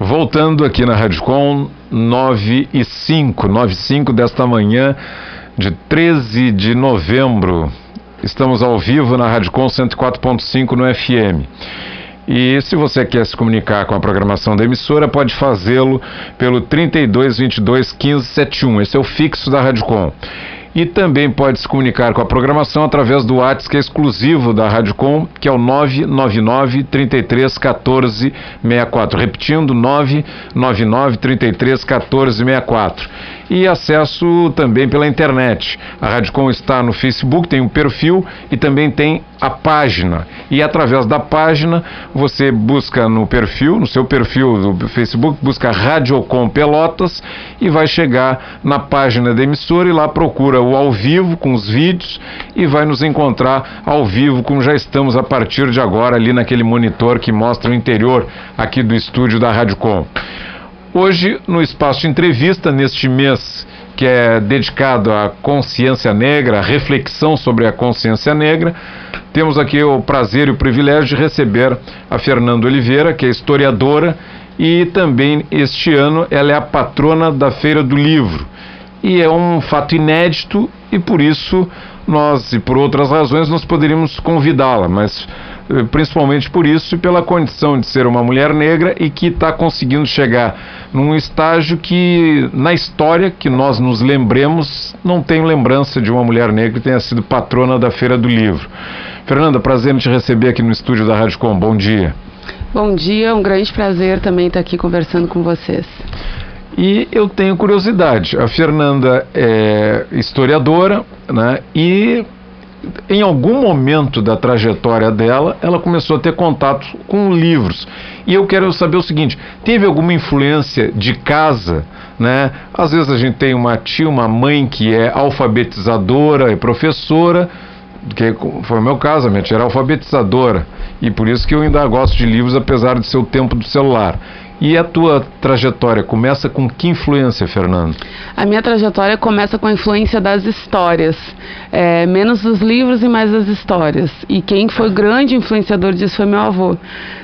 Voltando aqui na Rádio Com 9 e 5, 9 e 5 desta manhã de 13 de novembro. Estamos ao vivo na Rádio Com 104.5 no FM. E se você quer se comunicar com a programação da emissora, pode fazê-lo pelo 3222 1571. Esse é o fixo da Rádio Com e também pode se comunicar com a programação através do WhatsApp que é exclusivo da Rádio Com, que é o 999 33 14 64. Repetindo, 999 33 14 64 e acesso também pela internet. A Rádio Com está no Facebook, tem um perfil e também tem a página. E através da página você busca no perfil, no seu perfil do Facebook, busca Rádio Com Pelotas e vai chegar na página da emissora e lá procura o ao vivo com os vídeos e vai nos encontrar ao vivo, como já estamos a partir de agora ali naquele monitor que mostra o interior aqui do estúdio da Rádio Com. Hoje, no espaço de entrevista, neste mês que é dedicado à consciência negra, à reflexão sobre a consciência negra, temos aqui o prazer e o privilégio de receber a Fernanda Oliveira, que é historiadora e também este ano ela é a patrona da Feira do Livro. E é um fato inédito e por isso nós, e por outras razões, nós poderíamos convidá-la, mas principalmente por isso e pela condição de ser uma mulher negra e que está conseguindo chegar num estágio que, na história que nós nos lembremos, não tem lembrança de uma mulher negra que tenha sido patrona da Feira do Livro. Fernanda, prazer em te receber aqui no estúdio da Rádio Com. Bom dia. Bom dia, um grande prazer também estar aqui conversando com vocês. E eu tenho curiosidade. A Fernanda é historiadora, né? E em algum momento da trajetória dela, ela começou a ter contato com livros. E eu quero saber o seguinte: teve alguma influência de casa? Né? Às vezes a gente tem uma tia, uma mãe que é alfabetizadora e professora, que foi o meu caso, a minha tia era alfabetizadora, e por isso que eu ainda gosto de livros, apesar de ser o tempo do celular. E a tua trajetória começa com que influência, Fernando? A minha trajetória começa com a influência das histórias, é, menos dos livros e mais das histórias. E quem foi grande influenciador disso foi meu avô.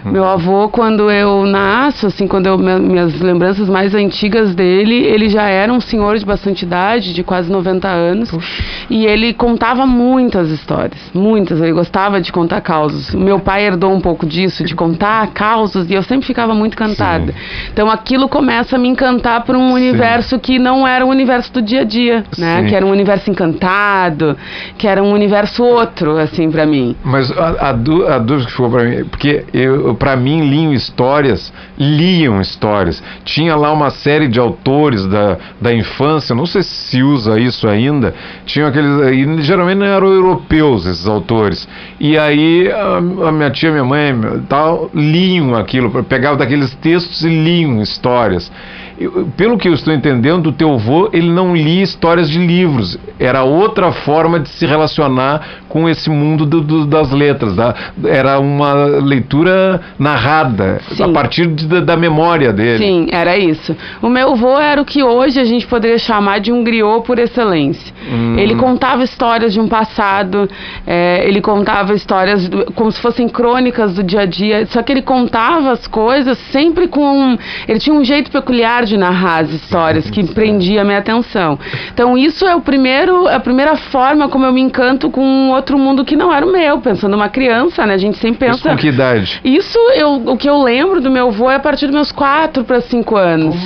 Hum. Meu avô, quando eu nasço, assim, quando eu minhas lembranças mais antigas dele, ele já era um senhor de bastante idade, de quase 90 anos, Puxa. e ele contava muitas histórias, muitas. Ele gostava de contar causos. Meu pai herdou um pouco disso, de contar causos, e eu sempre ficava muito cantada. Sim. Então aquilo começa a me encantar por um Sim. universo que não era o universo do dia a dia, né? Sim. Que era um universo encantado, que era um universo outro, assim, para mim. Mas a, a, a, dúvida que ficou para mim, porque eu, para mim, liam histórias, liam histórias. Tinha lá uma série de autores da, da infância, não sei se usa isso ainda, tinham aqueles, geralmente não eram europeus esses autores. E aí a, a minha tia, minha mãe, tal, liam aquilo, pegavam daqueles textos e liam histórias. Eu, pelo que eu estou entendendo, o teu avô ele não lia histórias de livros. Era outra forma de se relacionar com esse mundo do, do, das letras. Da, era uma leitura narrada Sim. a partir de, da memória dele. Sim, era isso. O meu avô era o que hoje a gente poderia chamar de um griot por excelência. Hum. Ele contava histórias de um passado, é, ele contava histórias do, como se fossem crônicas do dia a dia. Só que ele contava as coisas sempre com. Ele tinha um jeito peculiar de narrar as histórias que prendia a minha atenção. Então isso é o primeiro, a primeira forma como eu me encanto com um outro mundo que não era o meu, pensando uma criança, né? A gente sempre pensa. Isso com que idade? Isso eu, o que eu lembro do meu avô é a partir dos meus 4 para 5 anos.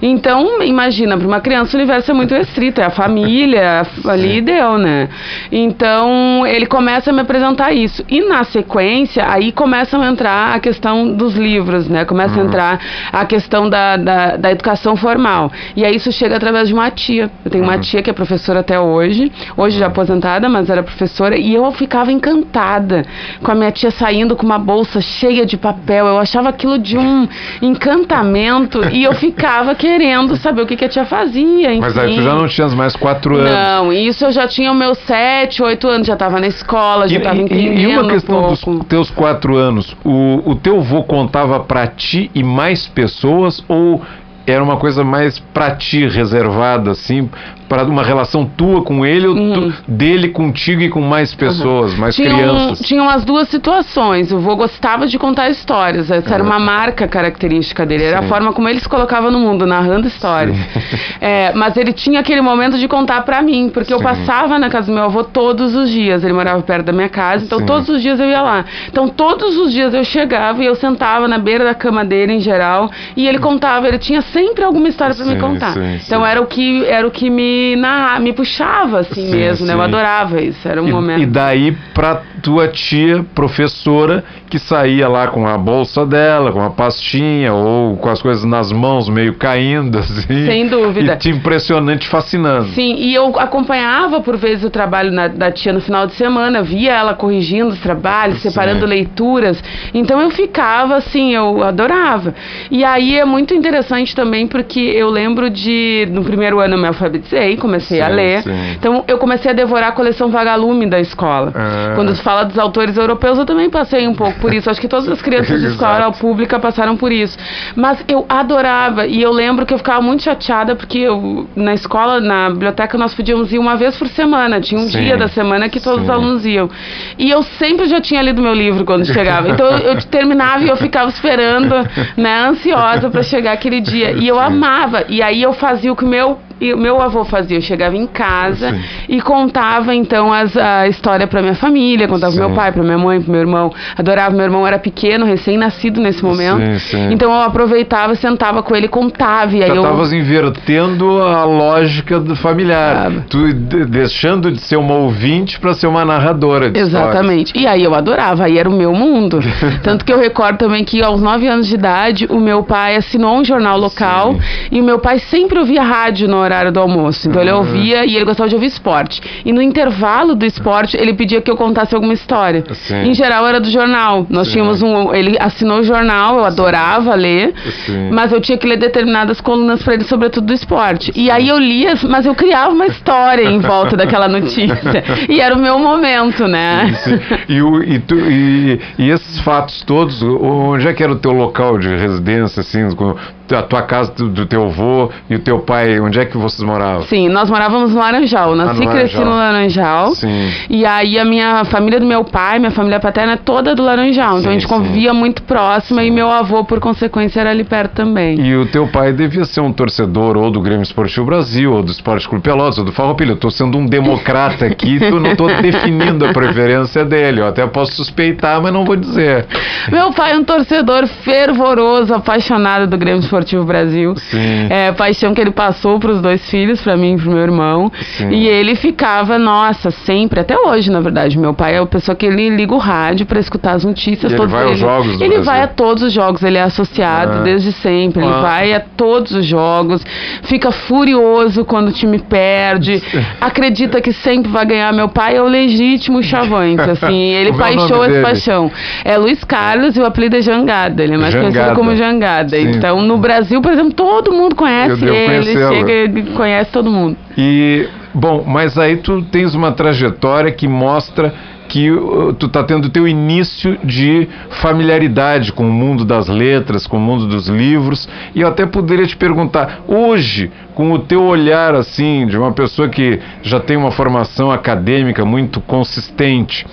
Então, imagina, para uma criança o universo é muito restrito, é a família, ali deu, né? Então, ele começa a me apresentar isso. E na sequência, aí começam a entrar a questão dos livros, né? Começa uhum. a entrar a questão da, da, da educação educação formal. E aí isso chega através de uma tia. Eu tenho uhum. uma tia que é professora até hoje, hoje já aposentada, mas era professora, e eu ficava encantada com a minha tia saindo com uma bolsa cheia de papel. Eu achava aquilo de um encantamento e eu ficava querendo saber o que, que a tia fazia. Enfim. Mas aí tu já não tinha mais quatro anos. Não, isso eu já tinha meus sete, oito anos, já estava na escola, já estava entendendo. E uma questão um dos teus quatro anos, o, o teu avô contava para ti e mais pessoas ou era uma coisa mais pra ti, reservada, assim, para uma relação tua com ele ou tu, dele contigo e com mais pessoas, mais Tinham, crianças? tinham as duas situações. O vô gostava de contar histórias. Essa era uma marca característica dele. Era a Sim. forma como ele se colocava no mundo, narrando histórias. É, mas ele tinha aquele momento de contar pra mim, porque eu Sim. passava na casa do meu avô todos os dias. Ele morava perto da minha casa, então Sim. todos os dias eu ia lá. Então todos os dias eu chegava e eu sentava na beira da cama dele em geral e ele contava. Ele tinha sempre alguma história pra me contar. então era o que era o que me narra, me puxava assim Sim, mesmo. Né? Eu sim. adorava isso. Era um E, momento. e daí pra tua tia professora que saía lá com a bolsa dela, com a pastinha ou com as coisas nas mãos meio caindo assim. Sem dúvida. E te impressionante, fascinando. Sim, e eu acompanhava por vezes o trabalho na- da tia no final de semana, via ela corrigindo os trabalhos, Sim. separando leituras. Então eu ficava assim, eu adorava. E aí é muito interessante também porque eu lembro de no primeiro ano eu me alfabetizei, comecei a Sim, ler. sim. Então eu comecei a devorar a coleção Vagalume da escola. Ah. Quando se fala dos autores europeus, eu também passei um pouco por isso. Acho que todas as crianças de escola pública passaram por isso. Mas eu adorava e eu lembro que eu ficava muito chateada porque eu, na escola, na biblioteca, nós podíamos ir uma vez por semana. Tinha um Sim, dia da semana que todos os alunos iam. E eu sempre já tinha lido meu livro quando chegava. Então eu, eu terminava e eu ficava esperando, né, ansiosa para chegar aquele dia. E eu amava. E aí eu fazia o que meu e o meu avô fazia, eu chegava em casa Sim. e contava então as, a história para minha família, contava pro meu pai, para minha mãe, pro meu irmão. Adorava, meu irmão era pequeno, recém-nascido nesse momento. Sim, sim. Então eu aproveitava, sentava com ele, e contava e aí Já eu estavas invertendo a lógica do familiar. Tava. Tu de- deixando de ser uma ouvinte para ser uma narradora de Exatamente. E aí eu adorava, aí era o meu mundo. Tanto que eu recordo também que aos 9 anos de idade, o meu pai assinou um jornal local e o meu pai sempre ouvia rádio no horário do almoço. Então ele Ah. ouvia e ele gostava de ouvir esporte. E no intervalo do esporte, ele pedia que eu contasse alguma história. Sim. Em geral era do jornal. Nós Sim. tínhamos um. Ele assinou o jornal, eu adorava ler. Sim. Mas eu tinha que ler determinadas colunas para ele, sobretudo do esporte. E aí eu lia, mas eu criava uma história em volta daquela notícia. E era o meu momento, né? Sim. E, o- e tu- e- e esses fatos todos, onde é que era o teu local de residência, assim, a tua casa do, do teu avô e o teu pai, onde é que vocês moravam? Sim, nós morávamos no Laranjal. Nasci Ah, e cresci Laranjal. no Laranjal. Sim. E aí a minha família do meu pai, minha família paterna é toda do Laranjal. Sim, então a gente sim. convivia muito próxima e meu avô, por consequência, era ali perto também. E o teu pai devia ser um torcedor ou do Grêmio Esportivo Brasil, ou do Esporte Clube Pelotas, ou do Farroupilha. Eu tô sendo um democrata aqui, tu não tô definindo a preferência dele. Eu até posso suspeitar, mas não vou dizer. Meu pai é um torcedor fervoroso, apaixonado do Grêmio Esportivo Brasil. Sim. É, paixão que ele passou para os dois filhos, para mim e pro meu irmão. Sim. E ele ficava, nossa, sempre, até hoje, na verdade. Meu pai é a pessoa que ele liga o rádio para escutar as notícias. E ele todos vai aos eles. jogos do Ele Brasil? vai a todos os jogos, ele é associado Ah. desde sempre. Ele Ah. vai a todos os jogos, fica furioso quando o time perde, acredita que sempre vai ganhar. Meu pai é o legítimo chavante, assim. Ele Como é nome paixão esse dele? paixão. É Luiz Carlos e o apelido é Jangada. Ele é mais Jangada. conhecido como Jangada. Sim. Então, no Brasil, por exemplo, todo mundo conhece ele, chega conhece todo mundo. E, bom, mas aí tu tens uma trajetória que mostra que uh, tu tá tendo teu início de familiaridade com o mundo das letras, com o mundo dos livros, e eu até poderia te perguntar, hoje, com o teu olhar assim, de uma pessoa que já tem uma formação acadêmica muito consistente,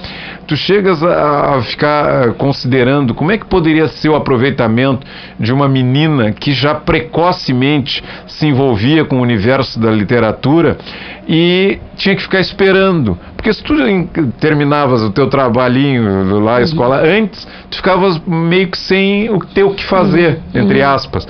tu chegas a, a ficar uh, considerando como é que poderia ser o aproveitamento de uma menina que já precocemente se envolvia com o universo da literatura e tinha que ficar esperando. Porque se tu em- o teu trabalhinho lá, a escola, antes, tu ficavas meio que sem o ter o que fazer, entre aspas.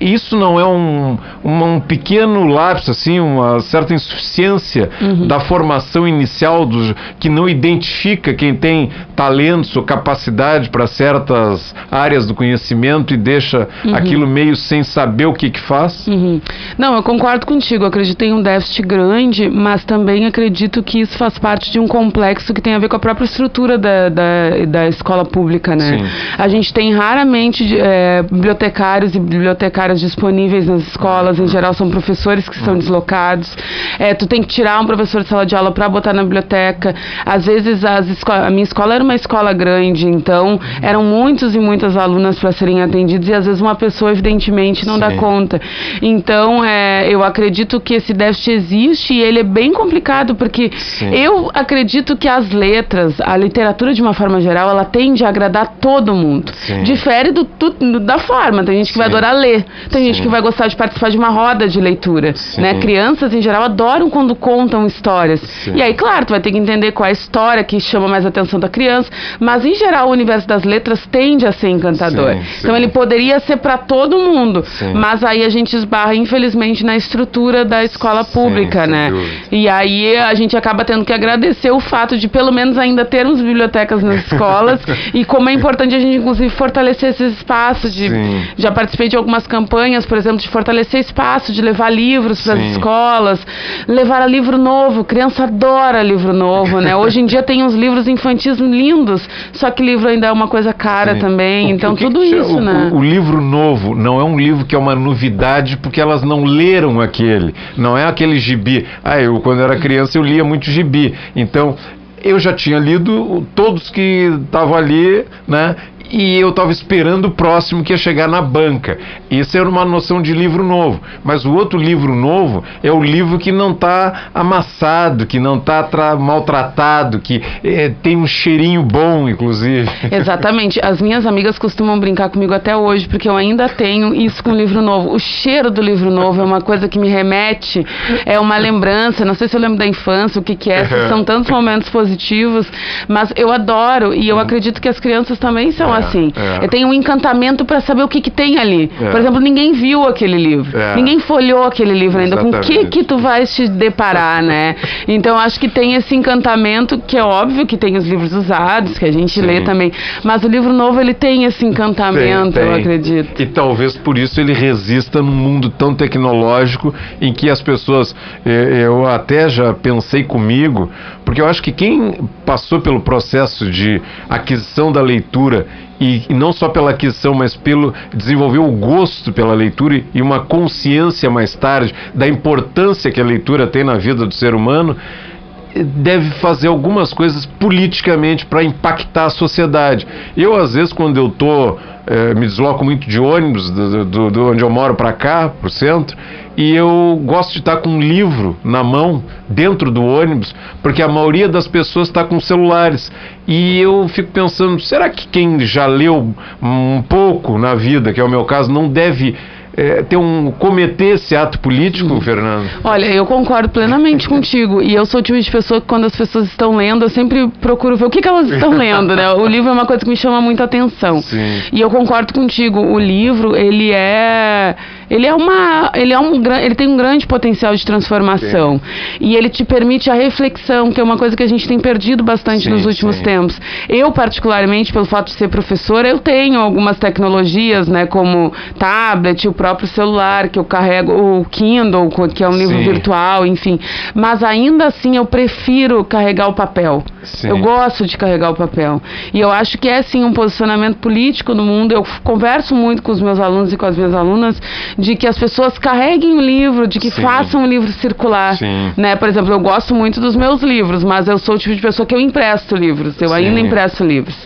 Isso não é um, uma- um pequeno lapso, assim, uma certa insuficiência da formação inicial dos, que não identifica quem tem talentos ou capacidade para certas áreas do conhecimento e deixa aquilo meio sem saber o que que faz? Uhum. Não, eu concordo contigo. Eu acredito em um déficit grande, mas também acredito que isso faz parte de um complexo que tem a ver com a própria estrutura da, da, da escola pública, né? Sim. A gente tem raramente eh, bibliotecários e bibliotecárias bibliotecárias disponíveis nas escolas, em geral são professores que estão Uhum. deslocados. É, tu tem que tirar um professor de sala de aula para botar na biblioteca. Às vezes as a minha escola era uma escola grande, então eram muitos e muitas alunas para serem atendidos e às vezes uma pessoa evidentemente não dá Sim. conta. Então, é, eu acredito que esse déficit existe e ele é bem complicado porque Sim. eu acredito que as letras, a literatura de uma forma geral, ela tende a agradar todo mundo. Sim. Difere do, tu- da forma. Tem gente que vai adorar ler, tem gente Sim. que vai gostar de participar de uma roda de leitura. Sim. Né? Crianças, em geral, adoram quando contam histórias. Sim. E aí, claro, tu vai ter que entender qual é a história que chama mais a atenção da criança, mas em geral o universo das letras tende a ser encantador. Então ele poderia ser para todo mundo, mas aí a gente esbarra, infelizmente, na estrutura da escola pública, né? E aí a gente acaba tendo que agradecer o fato de pelo menos ainda termos bibliotecas nas escolas e como é importante a gente inclusive fortalecer esses espaços de já participei de algumas campanhas, por exemplo, de fortalecer espaço, de levar livros para as escolas, levar livro novo, criança adora livro novo, né? Hoje em dia tem uns livros infantis lindos, só que livro ainda é uma coisa cara Sim. também, O então o que tudo que isso, o, né? O, o livro novo não é um livro que é uma novidade porque elas não leram aquele. Não é aquele gibi. Ah, eu quando era criança eu lia muito gibi. Então eu já tinha lido todos que estavam ali, né? E eu estava esperando o próximo que ia chegar na banca. Isso era uma noção de livro novo. Mas o outro livro novo é o livro que não está amassado, que não está maltratado, que eh, tem um cheirinho bom, inclusive. Exatamente. As minhas amigas costumam brincar comigo até hoje, porque eu ainda tenho isso com o livro novo. O cheiro do livro novo é uma coisa que me remete, é uma lembrança. Não sei se eu lembro da infância, o que, que é, são tantos momentos positivos, mas eu adoro e eu acredito que as crianças também são É, assim. é. Eu tenho um encantamento para saber o que, que tem ali. É. Por exemplo, ninguém viu aquele livro, É. ninguém folhou aquele livro ainda. Com o que, Exatamente. que tu vais te deparar, né? Então acho que tem esse encantamento que é óbvio que tem os livros usados que a gente Sim. lê também, mas o livro novo ele tem esse encantamento, Tem, eu tem. acredito. E talvez por isso ele resista num mundo tão tecnológico em que as pessoas. eh, Eu até já pensei comigo, porque eu acho que quem passou pelo processo de aquisição da leitura. E, não só pela aquisição, mas pelo desenvolver o gosto pela leitura e uma consciência mais tarde da importância que a leitura tem na vida do ser humano, deve fazer algumas coisas politicamente para impactar a sociedade. Eu, às vezes, quando eu tô, eh, me desloco muito de ônibus, do, do- do onde eu moro para cá, para o centro, e eu gosto de estar com um livro na mão, dentro do ônibus, porque a maioria das pessoas está com celulares. E eu fico pensando, será que quem já leu um pouco na vida, que é o meu caso, não deve eh, ter um cometer esse ato político, Fernando? Olha, eu concordo plenamente contigo. E eu sou o tipo de pessoa que quando as pessoas estão lendo, eu sempre procuro ver o que, que elas estão lendo, né? O livro é uma coisa que me chama muita atenção. Sim. E eu concordo contigo. O livro, ele é. Ele é uma. Ele é um ele tem um grande potencial de transformação. E ele te permite a reflexão, que é uma coisa que a gente tem perdido bastante Sim, nos últimos sim. tempos. Eu, particularmente, pelo fato de ser professora, eu tenho algumas tecnologias, né? Como tablet, o próprio celular, que eu carrego, o Kindle, que é um livro Sim. virtual, enfim. Mas ainda assim eu prefiro carregar o papel. Sim. Eu gosto de carregar o papel. E eu acho que é sim um posicionamento político no mundo. Eu converso muito com os meus alunos e com as minhas alunas de que as pessoas carreguem o livro, de que Sim. façam o livro circular. Sim. Né? Por exemplo, eu gosto muito dos meus livros, mas eu sou o tipo de pessoa que eu empresto livros. Eu ainda empresto livros.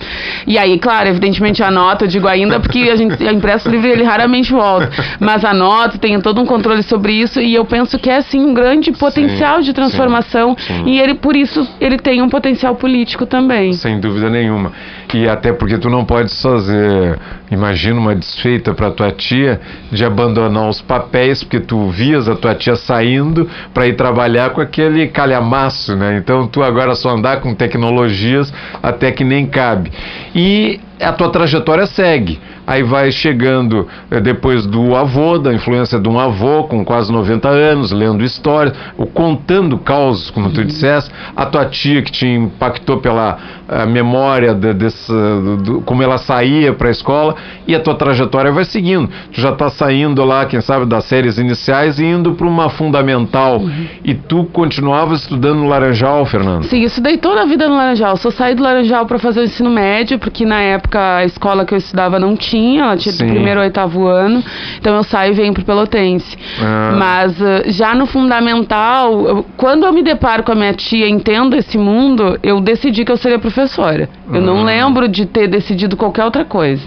E aí, claro, evidentemente anoto, eu digo ainda porque a gente empresta o livro e ele raramente volta. Mas anoto, tenho todo um controle sobre isso e eu penso que é sim um grande potencial de transformação sim. e ele por isso ele tem um potencial político também. Sem dúvida nenhuma. E até porque tu não podes fazer, imagina uma desfeita para tua tia de abandonar os papéis, porque tu vias a tua tia saindo para ir trabalhar com aquele calhamaço, né? Então tu agora só andar com tecnologias até que nem cabe. E a tua trajetória segue. Aí vai chegando eh, depois do avô, da influência de um avô com quase 90 anos, lendo histórias, ou contando causos, como tu disseste, a tua tia que te impactou pela ah, memória de- desse do, do, como ela saía para a escola e a tua trajetória vai seguindo. Tu já está saindo lá, quem sabe, das séries iniciais e indo para uma fundamental. Uhum. E tu continuava estudando no Laranjal, Fernando? Sim, isso estudei toda a vida no Laranjal. Só saí do Laranjal para fazer o ensino médio, porque na época a escola que eu estudava não tinha, ela tinha Sim. do primeiro ao oitavo ano. Então eu saio e venho para Pelotense. Ah. Mas uh, já no fundamental, eu, quando eu me deparo com a minha tia, entendo esse mundo, eu decidi que eu seria professora. Eu não ah. Lembro de ter decidido qualquer outra coisa.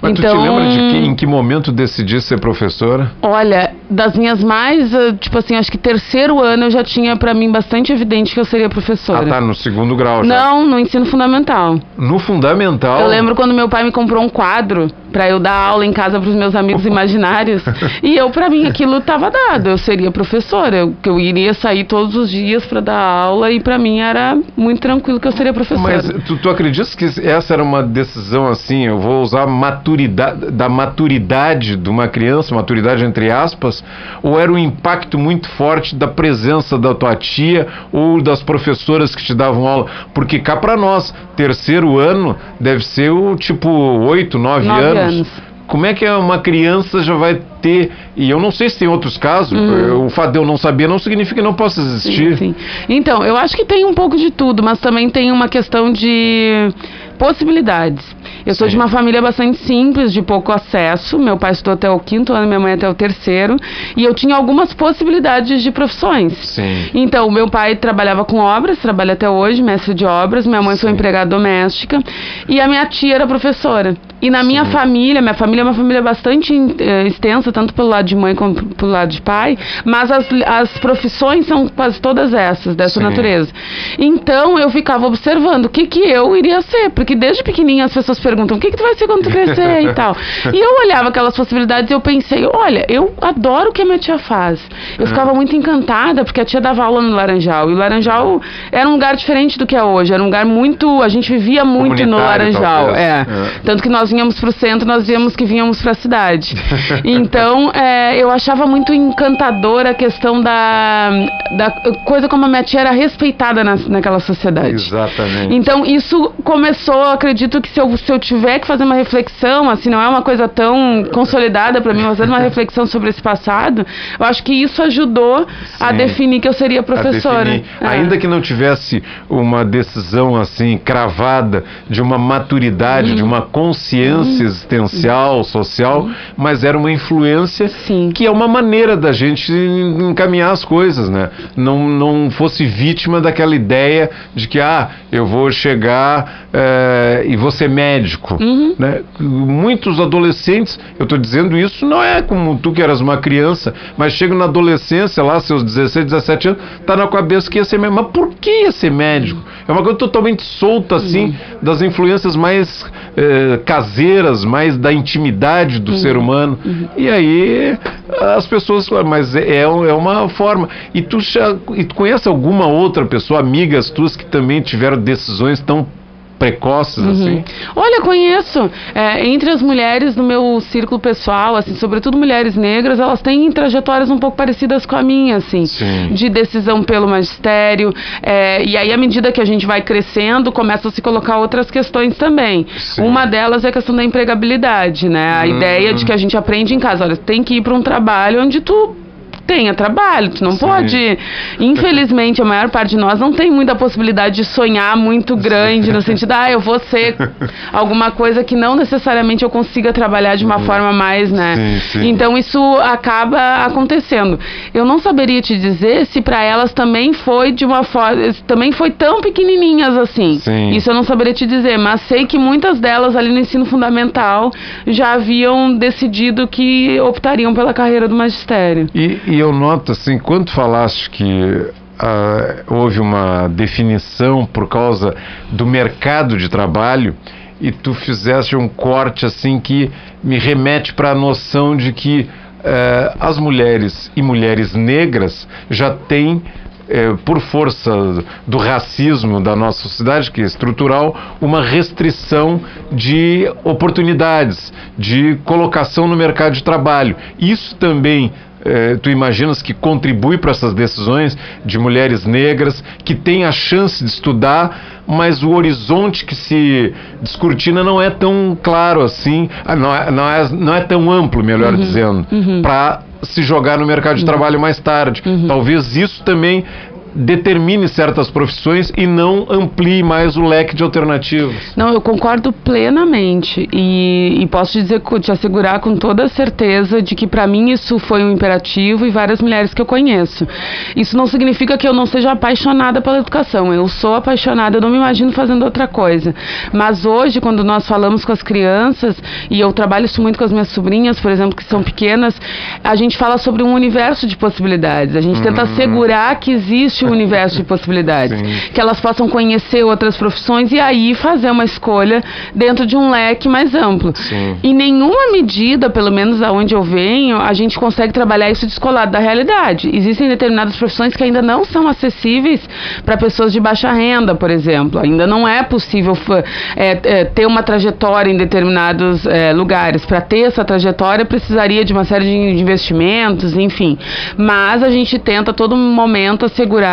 Mas então, tu te então, lembra de que, em que momento decidi ser professora? Olha, das minhas mais, uh, tipo assim, acho que terceiro ano eu já tinha para mim bastante evidente que eu seria professora. Ah, tá, no segundo grau já. Não, no ensino fundamental. No fundamental? Eu lembro quando meu pai me comprou um quadro para eu dar aula em casa para os meus amigos imaginários. e eu, para mim, aquilo estava dado. Eu seria professora, eu, eu iria sair todos os dias para dar aula e para mim era muito tranquilo que eu seria professora. Mas tu, tu acreditas que essa era uma decisão assim? Eu vou usar maturidade da maturidade de uma criança, maturidade entre aspas, ou era um impacto muito forte da presença da tua tia ou das professoras que te davam aula? Porque cá para nós, terceiro ano deve ser o tipo oito, nove anos anos. Como é que uma criança já vai ter. E eu não sei se tem outros casos. Uhum. O fato de eu não saber não significa que não possa existir. Sim, sim. Então, eu acho que tem um pouco de tudo, mas também tem uma questão de possibilidades. Eu sou Sim. de uma família bastante simples, de pouco acesso. Meu pai estudou até o quinto ano, minha mãe até o terceiro. E eu tinha algumas possibilidades de profissões. Sim. Então, meu pai trabalhava com obras, trabalha até hoje, mestre de obras. Minha mãe Sim. foi empregada doméstica. E a minha tia era professora. E na minha Sim. família, minha família é uma família bastante uh, extensa, tanto pelo lado de mãe como pelo lado de pai, mas as, as profissões são quase todas essas, dessa Sim. natureza. Então eu ficava observando o que, que eu iria ser, porque desde pequenininha as pessoas perguntam o que, que tu vai ser quando tu crescer e tal. E eu olhava aquelas possibilidades e eu pensei, olha, eu adoro o que a minha tia faz. Eu ficava muito encantada, porque a tia dava aula no Laranjal, e o Laranjal era um lugar diferente do que é hoje, era um lugar muito, a gente vivia muito no Laranjal. É. é. Tanto que nós nós vinhamos para o centro, nós víamos que vínhamos para a cidade. Então, é, eu achava muito encantadora a questão da, da coisa como a minha tia era respeitada na, naquela sociedade. Exatamente. Então, isso começou, acredito que se eu, se eu tiver que fazer uma reflexão, assim, não é uma coisa tão consolidada para mim, mas uma reflexão sobre esse passado, eu acho que isso ajudou Sim. a definir que eu seria professora. É. Ainda que não tivesse uma decisão assim cravada de uma maturidade, de uma consciência consciência existencial, social, mas era uma influência Sim. que é uma maneira da gente encaminhar as coisas, né? Não, não fosse vítima daquela ideia de que, ah, eu vou chegar é, e vou ser médico, uhum. né? Muitos adolescentes, eu estou dizendo isso, não é como tu que eras uma criança, mas chega na adolescência, lá, seus 16, 17 anos, tá na cabeça que ia ser médico. Mas por que ia ser médico? É uma coisa totalmente solta, assim, uhum. das influências mais é, caseiras, mais da intimidade do uhum. ser humano. Uhum. E aí as pessoas, mas é, é, é uma forma. E tu, já, e tu conhece alguma outra pessoa, amigas tuas que também tiveram decisões tão precoces, uhum. assim? Olha, conheço. É, entre as mulheres do meu círculo pessoal, assim, sobretudo mulheres negras, elas têm trajetórias um pouco parecidas com a minha, assim, Sim. de decisão pelo magistério. É, e aí, à medida que a gente vai crescendo, começa a se colocar outras questões também. Sim. Uma delas é a questão da empregabilidade, né? A uhum. ideia de que a gente aprende em casa, olha, tem que ir para um trabalho onde tu tenha trabalho, tu não Sim. pode. Infelizmente, a maior parte de nós não tem muita possibilidade de sonhar muito grande, no sentido, ah, eu vou ser alguma coisa que não necessariamente eu consiga trabalhar de uma uhum. forma mais, né? Sim. Então isso acaba acontecendo. Eu não saberia te dizer se para elas também foi de uma forma, também foi tão pequenininhas assim. Sim. Isso eu não saberia te dizer, mas sei que muitas delas ali no ensino fundamental já haviam decidido que optariam pela carreira do magistério. E, e eu noto assim, quando falaste que ah, houve uma definição por causa do mercado de trabalho e tu fizeste um corte assim que me remete para a noção de que eh, as mulheres e mulheres negras já têm é, por força do racismo da nossa sociedade, que é estrutural, uma restrição de oportunidades, de colocação no mercado de trabalho. Isso também eh, tu imaginas que contribui para essas decisões de mulheres negras que têm a chance de estudar, mas o horizonte que se descortina não é tão claro assim, ah, não é, não é, não é tão amplo, melhor Uhum, dizendo, para se jogar no mercado de trabalho mais tarde. Uhum. Talvez isso também determine certas profissões e não amplie mais o leque de alternativas. Não, eu concordo plenamente e, e posso te dizer, te assegurar com toda certeza de que para mim isso foi um imperativo e várias mulheres que eu conheço. Isso não significa que eu não seja apaixonada pela educação. Eu sou apaixonada, eu não me imagino fazendo outra coisa. Mas hoje, quando nós falamos com as crianças e eu trabalho isso muito com as minhas sobrinhas, por exemplo, que são pequenas, a gente fala sobre um universo de possibilidades. A gente tenta assegurar que existe um universo de possibilidades, Sim. que elas possam conhecer outras profissões e aí fazer uma escolha dentro de um leque mais amplo. Sim. Em nenhuma medida, pelo menos aonde eu venho, a gente consegue trabalhar isso descolado da realidade. Existem determinadas profissões que ainda não são acessíveis para pessoas de baixa renda, por exemplo. Ainda não é possível é, é, ter uma trajetória em determinados é, lugares. Para ter essa trajetória, precisaria de uma série de de investimentos, enfim. Mas a gente tenta a todo momento assegurar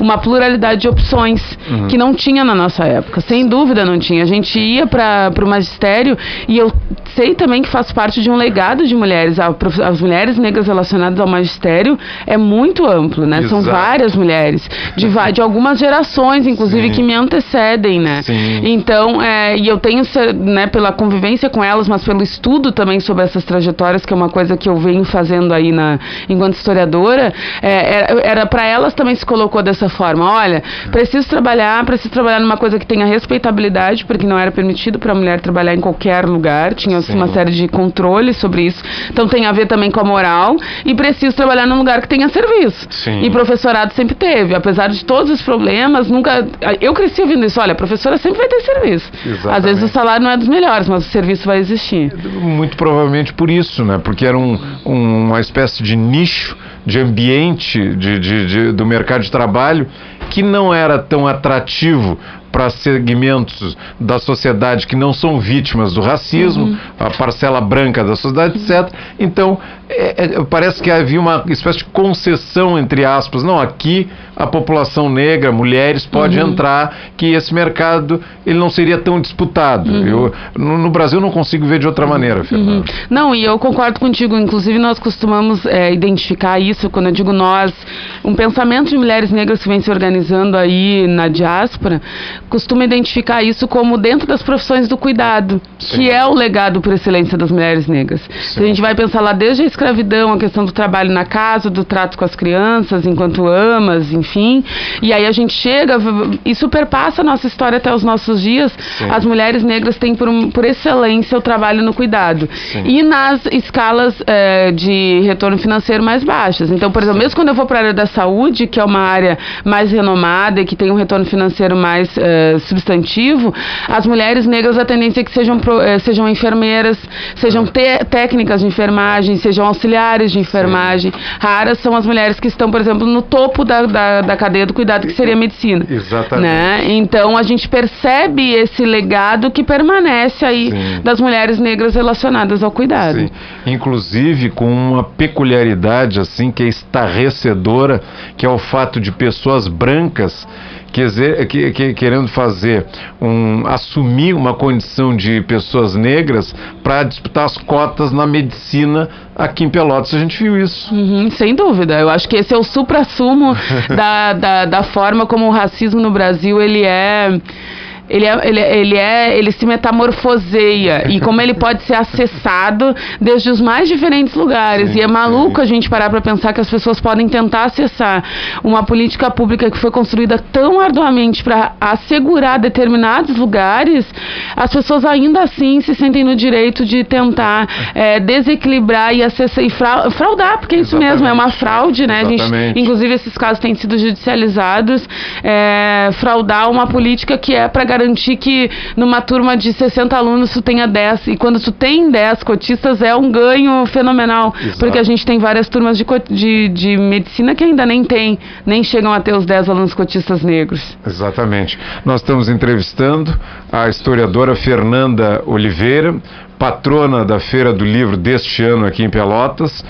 uma pluralidade de opções que não tinha na nossa época. Sem dúvida não tinha. A gente ia para o magistério e eu sei também que faz parte de um legado de mulheres. As mulheres negras relacionadas ao magistério é muito amplo, né? São Exato. várias mulheres, de, de algumas gerações, inclusive, Sim. que me antecedem, né? Sim. Então, é, e eu tenho, né, pela convivência com elas, mas pelo estudo também sobre essas trajetórias, que é uma coisa que eu venho fazendo aí na, enquanto historiadora, é, era para elas também se colocou dessa forma. Olha, preciso trabalhar, preciso trabalhar numa coisa que tenha respeitabilidade, porque não era permitido para a mulher trabalhar em qualquer lugar, tinha assim, Sim. uma série de controles sobre isso. Então tem a ver também com a moral e preciso trabalhar num lugar que tenha serviço. Sim. E professorado sempre teve, apesar de todos os problemas, nunca. Eu cresci ouvindo isso, olha, a professora sempre vai ter serviço. Às Exatamente. vezes o salário não é dos melhores, mas o serviço vai existir. Muito provavelmente por isso, né? Porque era um, um- uma espécie de nicho, de ambiente de, de- de- do mercado de trabalho que não era tão atrativo para segmentos da sociedade que não são vítimas do racismo, a parcela branca da sociedade, etc. Então, é- é- parece que havia uma espécie de concessão, entre aspas. Não, aqui a população negra, mulheres, pode entrar, que esse mercado ele não seria tão disputado. Eu, no, no Brasil, não consigo ver de outra maneira, Fernando. Uhum. Não, e eu concordo contigo. Inclusive, nós costumamos é, identificar isso, quando eu digo nós, um pensamento de mulheres negras que vem se organizando aí na diáspora, costuma identificar isso como dentro das profissões do cuidado, Sim. que é o legado por excelência das mulheres negras. Se a gente vai pensar lá desde a escravidão, a questão do trabalho na casa, do trato com as crianças, enquanto amas, enfim, e aí a gente chega e superpassa a nossa história até os nossos dias. Sim. As mulheres negras têm por, um- por excelência o trabalho no cuidado. Sim. E nas escalas eh, de retorno financeiro mais baixas. Então, por exemplo, mesmo quando eu vou para a área da saúde, que é uma área mais renomada e que tem um retorno financeiro mais eh, substantivo, as mulheres negras a tendência é que sejam, pro- eh, sejam enfermeiras, sejam te- técnicas de enfermagem, sejam auxiliares de enfermagem. Raras são as mulheres que estão, por exemplo, no topo da, da, da cadeia do cuidado, que seria a medicina. Exatamente. Né? Então a gente percebe esse legado que permanece aí Sim. das mulheres negras relacionadas ao cuidado. Sim. Inclusive com uma peculiaridade assim que é estarrecedora, que é o fato de pessoas brancas que, que- querendo fazer um assumir uma condição de pessoas negras para disputar as cotas na medicina aqui em Pelotas. A gente viu isso. Uhum, sem dúvida. Eu acho que esse é o supra-sumo da, da, da forma como o racismo no Brasil ele é. Ele, é, ele, é- ele, é, ele se metamorfoseia e como ele pode ser acessado desde os mais diferentes lugares. Sim, e é maluco sim. a gente parar para pensar que as pessoas podem tentar acessar uma política pública que foi construída tão arduamente para assegurar determinados lugares, as pessoas ainda assim se sentem no direito de tentar eh, desequilibrar e acessar e frau- fraudar, porque é isso mesmo, é uma Exatamente. fraude, né? A gente, Exatamente. inclusive esses casos têm sido judicializados, eh, fraudar uma política que é para garantir que numa turma de 60 alunos tu tenha 10 e quando tu tem 10 cotistas é um ganho fenomenal, Exato. porque a gente tem várias turmas de, de, de medicina que ainda nem tem, nem chegam a ter os 10 alunos cotistas negros. Exatamente. Nós estamos entrevistando a historiadora Fernanda Oliveira, patrona da Feira do Livro deste ano aqui em Pelotas.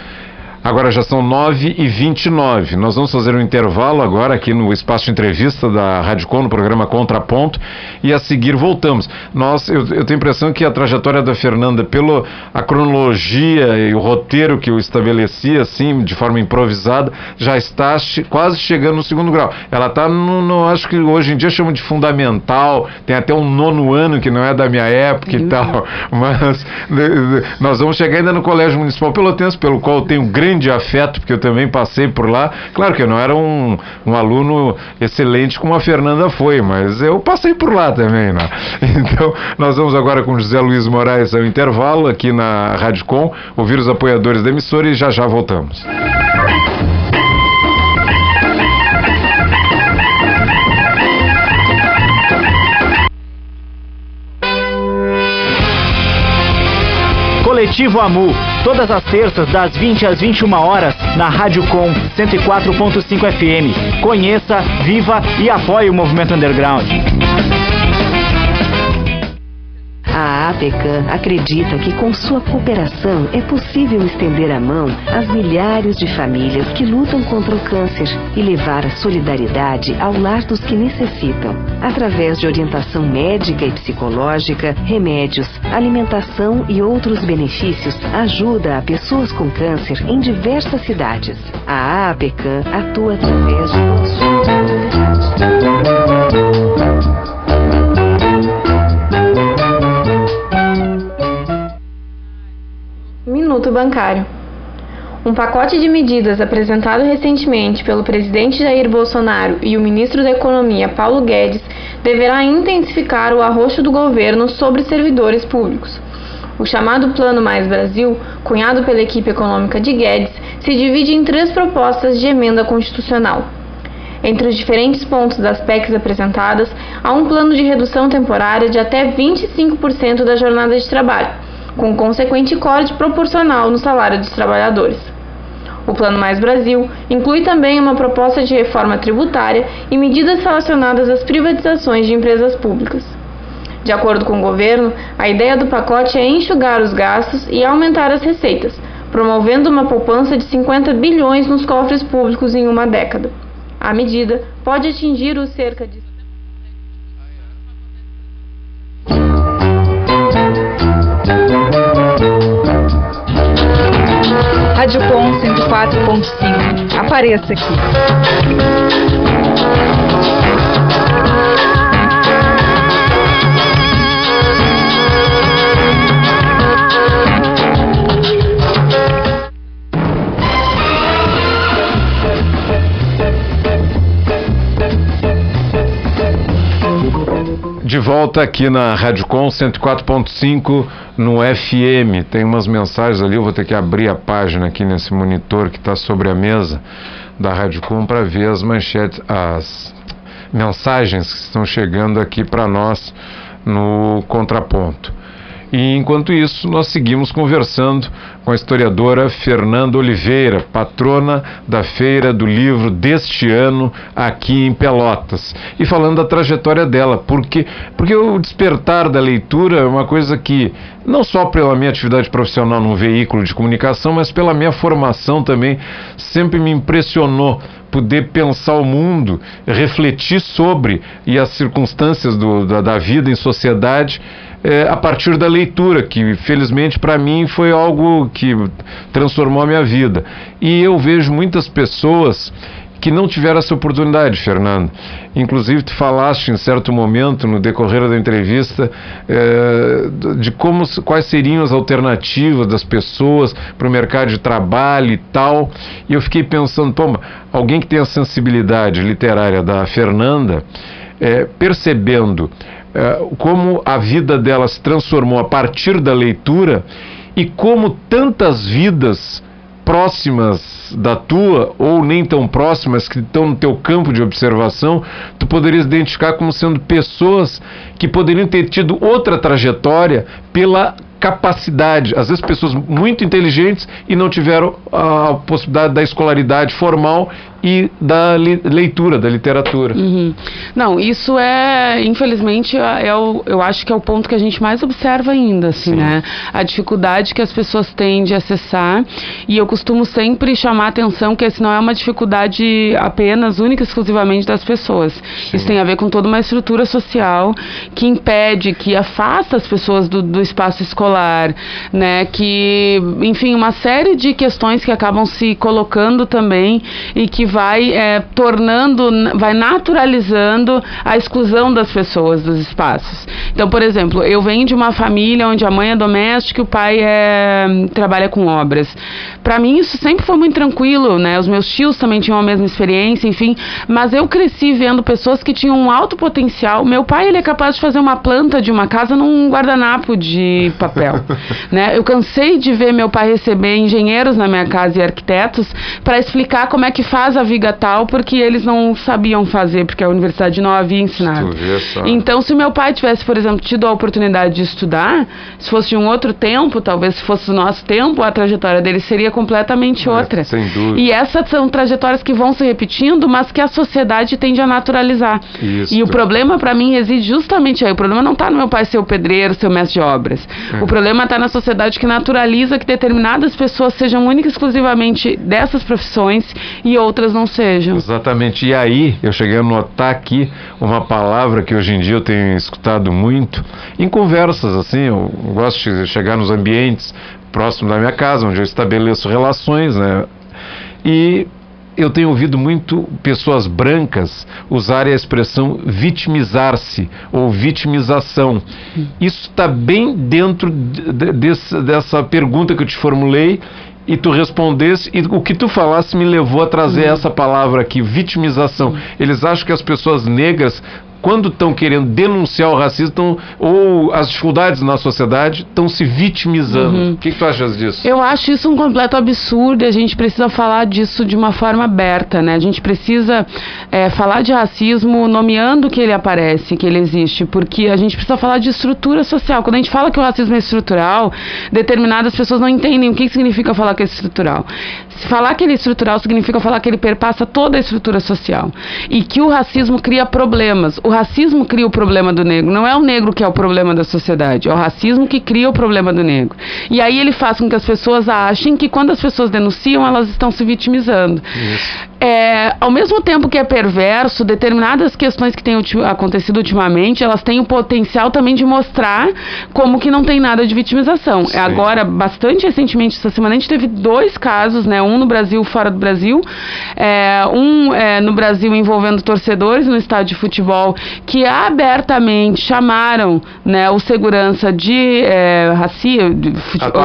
Agora já são 9 e 29 Nós vamos fazer um intervalo agora aqui no espaço de entrevista da Rádio Com, no programa Contraponto, e a seguir voltamos. Nós, eu, eu tenho a impressão que a trajetória da Fernanda, pela a cronologia e o roteiro que eu estabeleci, assim, de forma improvisada, já está quase chegando no segundo grau. Ela está no, no, acho que hoje em dia chamam de fundamental, tem até um nono ano que não é da minha época e tal, mas nós vamos chegar ainda no Colégio Municipal Pelotense, pelo qual eu tenho grande afeto, porque eu também passei por lá. Claro que eu não era um, um aluno excelente como a Fernanda foi, mas eu passei por lá também. Né? Então, nós vamos agora com José Luiz Moraes ao intervalo aqui na Rádio Com, ouvir os apoiadores da emissora e já já voltamos. Coletivo Amu, todas as terças das 20 às 21 horas na Rádio Com 104.5 FM. Conheça, viva e apoie o movimento underground. A APECAM acredita que com sua cooperação é possível estender a mão às milhares de famílias que lutam contra o câncer e levar a solidariedade ao lar dos que necessitam, através de orientação médica e psicológica, remédios, alimentação e outros benefícios, ajuda a pessoas com câncer em diversas cidades. A APECAM atua através de Bancário. Um pacote de medidas apresentado recentemente pelo presidente Jair Bolsonaro e o ministro da Economia Paulo Guedes deverá intensificar o arroxo do governo sobre servidores públicos. O chamado Plano Mais Brasil, cunhado pela equipe econômica de Guedes, se divide em três propostas de emenda constitucional. Entre os diferentes pontos das PECs apresentadas, há um plano de redução temporária de até 25% da jornada de trabalho com consequente corte proporcional no salário dos trabalhadores. O Plano Mais Brasil inclui também uma proposta de reforma tributária e medidas relacionadas às privatizações de empresas públicas. De acordo com o governo, a ideia do pacote é enxugar os gastos e aumentar as receitas, promovendo uma poupança de 50 bilhões nos cofres públicos em uma década. A medida pode atingir os cerca de Rádio Com 104.5. Apareça aqui. De volta aqui na Rádio Com 104.5 no FM. Tem umas mensagens ali, eu vou ter que abrir a página aqui nesse monitor que está sobre a mesa da Rádio Com para ver as manchetes, as mensagens que estão chegando aqui para nós no contraponto. E enquanto isso, nós seguimos conversando com a historiadora Fernanda Oliveira, patrona da Feira do Livro deste ano aqui em Pelotas. E falando da trajetória dela, porque, porque o despertar da leitura é uma coisa que, não só pela minha atividade profissional num veículo de comunicação, mas pela minha formação também, sempre me impressionou poder pensar o mundo, refletir sobre e as circunstâncias do, da, da vida em sociedade é, a partir da leitura, que felizmente para mim foi algo que transformou a minha vida. E eu vejo muitas pessoas que não tiveram essa oportunidade, Fernando. Inclusive, tu falaste em certo momento, no decorrer da entrevista, é, de como, quais seriam as alternativas das pessoas para o mercado de trabalho e tal. E eu fiquei pensando, pô, alguém que tem a sensibilidade literária da Fernanda, é, percebendo como a vida dela se transformou a partir da leitura e como tantas vidas próximas da tua ou nem tão próximas que estão no teu campo de observação, tu poderias identificar como sendo pessoas que poderiam ter tido outra trajetória pela capacidade, às vezes pessoas muito inteligentes e não tiveram a possibilidade da escolaridade formal e da leitura, da literatura. Uhum. Não, isso é, infelizmente, é o, eu acho que é o ponto que a gente mais observa ainda, assim, Sim. né? A dificuldade que as pessoas têm de acessar e eu costumo sempre chamar a atenção que esse não é uma dificuldade apenas, única e exclusivamente das pessoas. Sim. Isso tem a ver com toda uma estrutura social que impede, que afasta as pessoas do, do espaço escolar, né? Que, enfim, uma série de questões que acabam se colocando também e que vai é, tornando, vai naturalizando a exclusão das pessoas dos espaços. Então, por exemplo, eu venho de uma família onde a mãe é doméstica e o pai é, trabalha com obras. Para mim isso sempre foi muito tranquilo, né? Os meus tios também tinham a mesma experiência, enfim. Mas eu cresci vendo pessoas que tinham um alto potencial. Meu pai ele é capaz de fazer uma planta de uma casa num guardanapo de papel, né? Eu cansei de ver meu pai receber engenheiros na minha casa e arquitetos para explicar como é que faz a viga tal, porque eles não sabiam fazer, porque a universidade não havia ensinado. Então, se meu pai tivesse, por exemplo, tido a oportunidade de estudar, se fosse de um outro tempo, talvez se fosse o nosso tempo, a trajetória dele seria completamente é, outra. Sem dúvida. E essas são trajetórias que vão se repetindo, mas que a sociedade tende a naturalizar. Isso. E o problema para mim reside justamente aí. O problema não está no meu pai ser o pedreiro, ser o mestre de obras. É. O problema está na sociedade que naturaliza que determinadas pessoas sejam únicas exclusivamente dessas profissões e outras não sejam. Exatamente. E aí eu cheguei a notar aqui uma palavra que hoje em dia eu tenho escutado muito em conversas assim. Eu gosto de chegar nos ambientes próximos da minha casa, onde eu estabeleço relações, né? E eu tenho ouvido muito pessoas brancas usarem a expressão vitimizar-se ou vitimização. Isso está bem dentro de, desse, dessa pergunta que eu te formulei e tu respondesse e o que tu falasse me levou a trazer uhum. essa palavra aqui, vitimização. Uhum. Eles acham que as pessoas negras quando estão querendo denunciar o racismo tão, ou as dificuldades na sociedade, estão se vitimizando. Uhum. O que, que, tu achas disso? Eu acho isso um completo absurdo e a gente precisa falar disso de uma forma aberta, né? A gente precisa é, falar de racismo nomeando que ele aparece, que ele existe, porque a gente precisa falar de estrutura social. Quando a gente fala que o racismo é estrutural, determinadas pessoas não entendem o que significa falar que é estrutural. Se falar que ele é estrutural significa falar que ele perpassa toda a estrutura social e que o racismo cria problemas. O racismo cria o problema do negro. Não é o negro que é o problema da sociedade, é o racismo que cria o problema do negro. E aí ele faz com que as pessoas achem que quando as pessoas denunciam, elas estão se vitimizando. É, ao mesmo tempo que é perverso, determinadas questões que têm acontecido ultimamente, elas têm o potencial também de mostrar como que não tem nada de vitimização. Sim. Agora, bastante recentemente, essa semana, a gente teve dois casos, né? Um no Brasil, fora do Brasil. É, um é, no Brasil envolvendo torcedores no estádio de futebol que abertamente chamaram né, o segurança de é, racismo.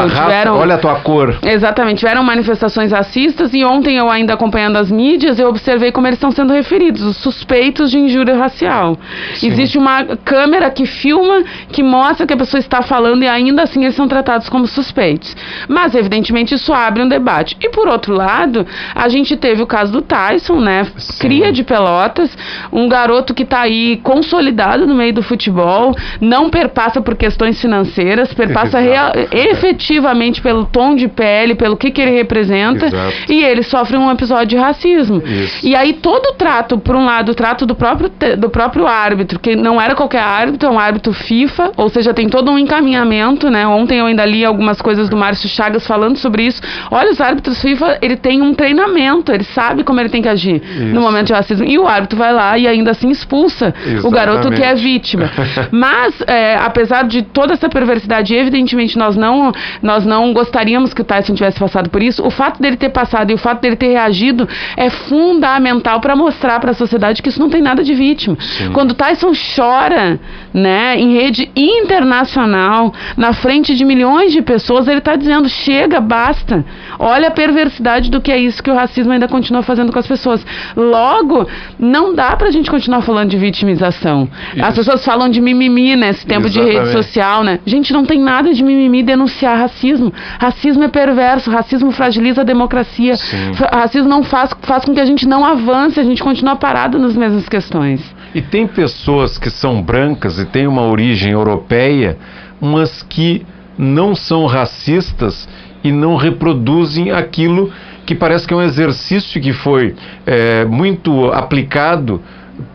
Tiveram, olha a tua cor. Exatamente, tiveram manifestações racistas e ontem eu ainda acompanhando as mídias eu observei como eles estão sendo referidos, os suspeitos de injúria racial. Sim. Existe uma câmera que filma, que mostra que a pessoa está falando e ainda assim eles são tratados como suspeitos. Mas evidentemente isso abre um debate. E por outro lado, a gente teve o caso do Tyson, né? Sim. Cria de Pelotas, um garoto que está aí consolidado no meio do futebol, não perpassa por questões financeiras, perpassa real, efetivamente pelo tom de pele, pelo que, que ele representa, Exato. e ele sofre um episódio de racismo. Isso. E aí todo o trato, por um lado, o trato do próprio, do próprio árbitro, que não era qualquer árbitro, é um árbitro FIFA, ou seja, tem todo um encaminhamento, né? Ontem eu ainda li algumas coisas do Márcio Chagas falando sobre isso. Olha, os árbitros FIFA, ele tem um treinamento, ele sabe como ele tem que agir isso. no momento de racismo. E o árbitro vai lá e ainda assim expulsa Exatamente. o garoto que é vítima. Mas, é, apesar de toda essa perversidade, evidentemente nós não, nós não gostaríamos que o Tyson tivesse passado por isso. O fato dele ter passado e o fato dele ter reagido é fundamental para mostrar para a sociedade que isso não tem nada de vítima. Sim. Quando o Tyson chora, né, em rede internacional, na frente de milhões de pessoas, ele está dizendo: chega, basta. Olha a perversidade do que é isso que o racismo ainda continua fazendo com as pessoas. Logo, não dá para a gente continuar falando de vitimização. Isso. As pessoas falam de mimimi nesse tempo Exatamente. de rede social, né? Gente, não tem nada de mimimi denunciar racismo. Racismo é perverso, racismo fragiliza a democracia. Sim. Racismo não faz, faz com que a gente não avance, a gente continua parado nas mesmas questões. E tem pessoas que são brancas e têm uma origem europeia, mas que não são racistas e não reproduzem aquilo que parece que é um exercício que foi é, muito aplicado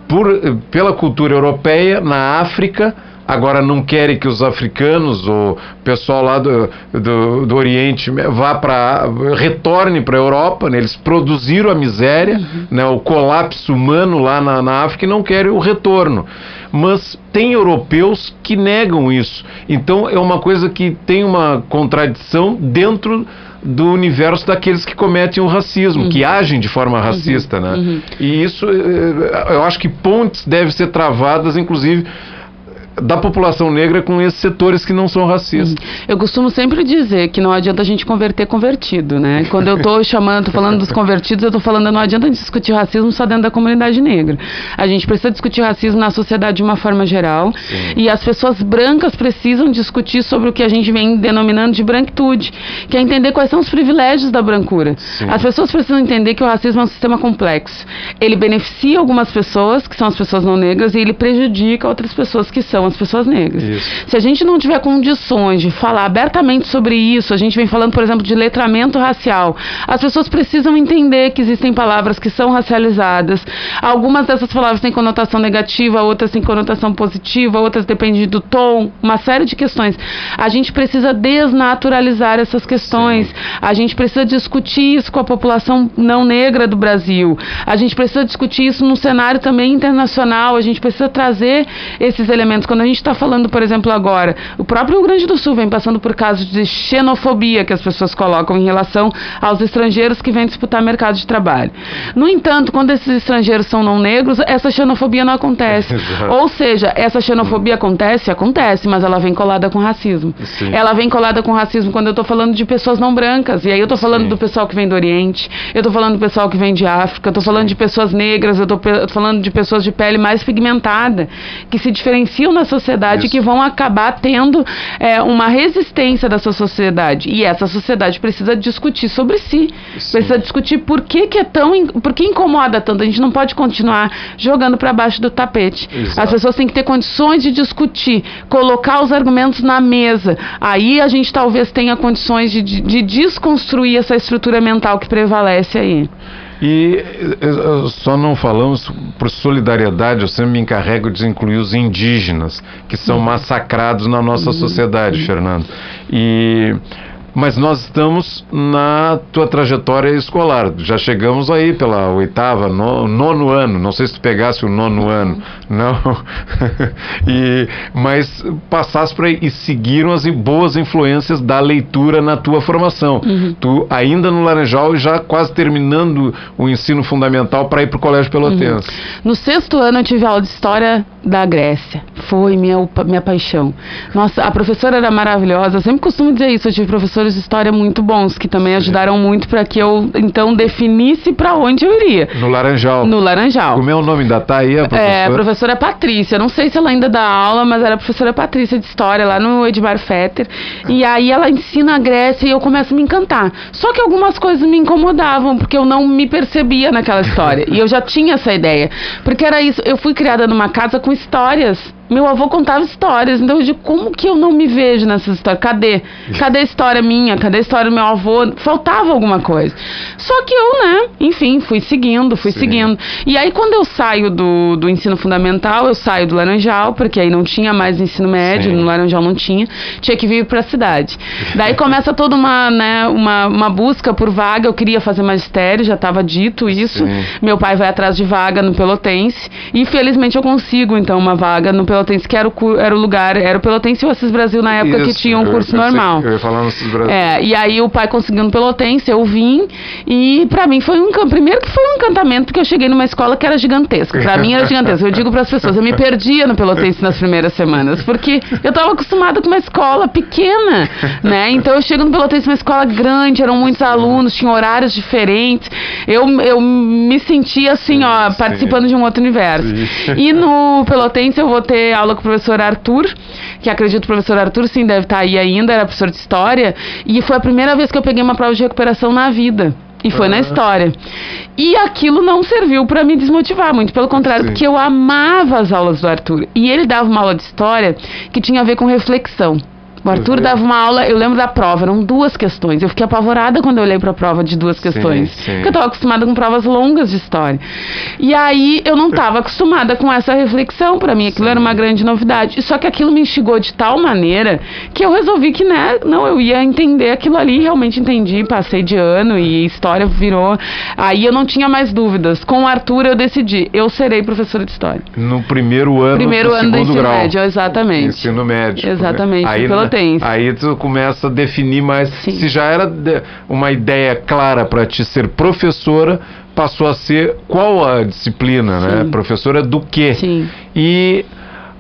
por, pela cultura europeia na África agora não querem que os africanos o pessoal lá do, do, do Oriente vá para retorne para a Europa, né? eles produziram a miséria, uhum. né? o colapso humano lá na, na África e não querem o retorno. Mas tem europeus que negam isso. Então é uma coisa que tem uma contradição dentro do universo daqueles que cometem o racismo, uhum. que agem de forma racista, uhum. né? Uhum. E isso, eh, eu acho que pontes devem ser travadas, inclusive da população negra com esses setores que não são racistas. Eu costumo sempre dizer que não adianta a gente converter convertido, né? Quando eu estou chamando, tô falando dos convertidos, eu estou falando não adianta a gente discutir racismo só dentro da comunidade negra. A gente precisa discutir racismo na sociedade de uma forma geral Sim. e as pessoas brancas precisam discutir sobre o que a gente vem denominando de branquitude, que é entender quais são os privilégios da brancura. Sim. As pessoas precisam entender que o racismo é um sistema complexo. Ele beneficia algumas pessoas, que são as pessoas não negras, e ele prejudica outras pessoas que são as pessoas negras. Isso. Se a gente não tiver condições de falar abertamente sobre isso, a gente vem falando, por exemplo, de letramento racial, as pessoas precisam entender que existem palavras que são racializadas. Algumas dessas palavras têm conotação negativa, outras têm conotação positiva, outras dependem do tom, uma série de questões. A gente precisa desnaturalizar essas questões. Sim. A gente precisa discutir isso com a população não negra do Brasil. A gente precisa discutir isso no cenário também internacional. A gente precisa trazer esses elementos. Quando a gente está falando, por exemplo, agora, o próprio Rio Grande do Sul vem passando por casos de xenofobia que as pessoas colocam em relação aos estrangeiros que vêm disputar mercado de trabalho. No entanto, quando esses estrangeiros são não negros, essa xenofobia não acontece. Ou seja, essa xenofobia acontece, acontece, mas ela vem colada com racismo. Sim. Ela vem colada com racismo quando eu estou falando de pessoas não brancas. E aí eu estou falando Sim. do pessoal que vem do Oriente, eu estou falando do pessoal que vem de África, eu estou falando de pessoas negras, eu estou falando de pessoas de pele mais pigmentada, que se diferenciam na sociedade Isso. que vão acabar tendo é, uma resistência dessa sociedade. E essa sociedade precisa discutir sobre si. Sim. Precisa discutir por que, que é tão. por que incomoda tanto. A gente não pode continuar jogando para baixo do tapete. Exato. As pessoas têm que ter condições de discutir, colocar os argumentos na mesa. Aí a gente talvez tenha condições de, de, de desconstruir essa estrutura mental que prevalece aí. E eh, só não falamos por solidariedade, eu sempre me encarrego de incluir os indígenas, que são uhum. massacrados na nossa uhum. sociedade, Fernando. E mas nós estamos na tua trajetória escolar. Já chegamos aí pela oitava, no, nono ano. Não sei se tu pegasse o nono ano, não. e, mas passaste por aí e seguiram as boas influências da leitura na tua formação. Uhum. Tu ainda no Laranjal e já quase terminando o ensino fundamental para ir para o Colégio Pelotense. Uhum. No sexto ano eu tive aula de História da Grécia. Foi minha, minha paixão. Nossa, a professora era maravilhosa. Eu sempre costumo dizer isso. Eu tive professores de história muito bons, que também ajudaram muito para que eu, então, definisse para onde eu iria. No Laranjal. No Laranjal. Como é o nome da tá aí, a professora? É, a professora Patrícia. Não sei se ela ainda dá aula, mas era professora Patrícia de História, lá no Edmar Fetter. E aí ela ensina a Grécia e eu começo a me encantar. Só que algumas coisas me incomodavam, porque eu não me percebia naquela história. e eu já tinha essa ideia. Porque era isso, eu fui criada numa casa com histórias meu avô contava histórias, então eu digo, como que eu não me vejo nessas histórias? Cadê? Cadê a história minha? Cadê a história do meu avô? Faltava alguma coisa. Só que eu, né, enfim, fui seguindo, fui Sim. seguindo. E aí, quando eu saio do, do ensino fundamental, eu saio do Laranjal, porque aí não tinha mais ensino médio, Sim. no Laranjal não tinha, tinha que vir para a cidade. Daí começa toda uma, né, uma, uma busca por vaga, eu queria fazer magistério, já estava dito isso. Sim. Meu pai vai atrás de vaga no Pelotense, e felizmente eu consigo, então, uma vaga no Pelotense Pelotense, que era o, era o lugar, era o Pelotense e o Assis Brasil na época Isso, que tinha um curso eu, normal. eu ia falar no Assis Brasil. É, e aí o pai conseguiu no Pelotense, eu vim, e pra mim foi um primeiro que foi um encantamento, porque eu cheguei numa escola que era gigantesca. Pra mim era gigantesca. Eu digo para as pessoas, eu me perdia no Pelotense nas primeiras semanas, porque eu estava acostumada com uma escola pequena, né? Então eu chego no Pelotense, uma escola grande, eram muitos alunos, tinha horários diferentes. Eu, eu me sentia assim, ó, participando de um outro universo. E no Pelotense eu vou ter aula com o professor Arthur, que acredito o professor Arthur sim deve estar aí ainda, era professor de história, e foi a primeira vez que eu peguei uma prova de recuperação na vida. E foi na história. E aquilo não serviu para me desmotivar, muito pelo contrário, Sim. porque eu amava as aulas do Arthur. E ele dava uma aula de história que tinha a ver com reflexão O Arthur vê. dava uma aula, eu lembro da prova, eram duas questões. Eu fiquei apavorada quando eu olhei pra prova de duas questões. sim. Porque eu tava acostumada com provas longas de história. E aí eu não tava acostumada com essa reflexão. Pra mim aquilo era uma grande novidade. Só que aquilo me instigou de tal maneira que eu resolvi que, né, não, eu ia entender aquilo ali, realmente entendi, passei de ano e história virou. Aí eu não tinha mais dúvidas. Com o Arthur eu decidi, eu serei professora de história. No primeiro ano Primeiro do ano do ensino grau. médio, exatamente. Ensino médio. Exatamente, aí, pelotense. aí tu começa a definir mais. Sim. Se já era uma ideia clara para te ser professora, passou a ser qual a disciplina, né? Sim. Professora do quê? Sim. E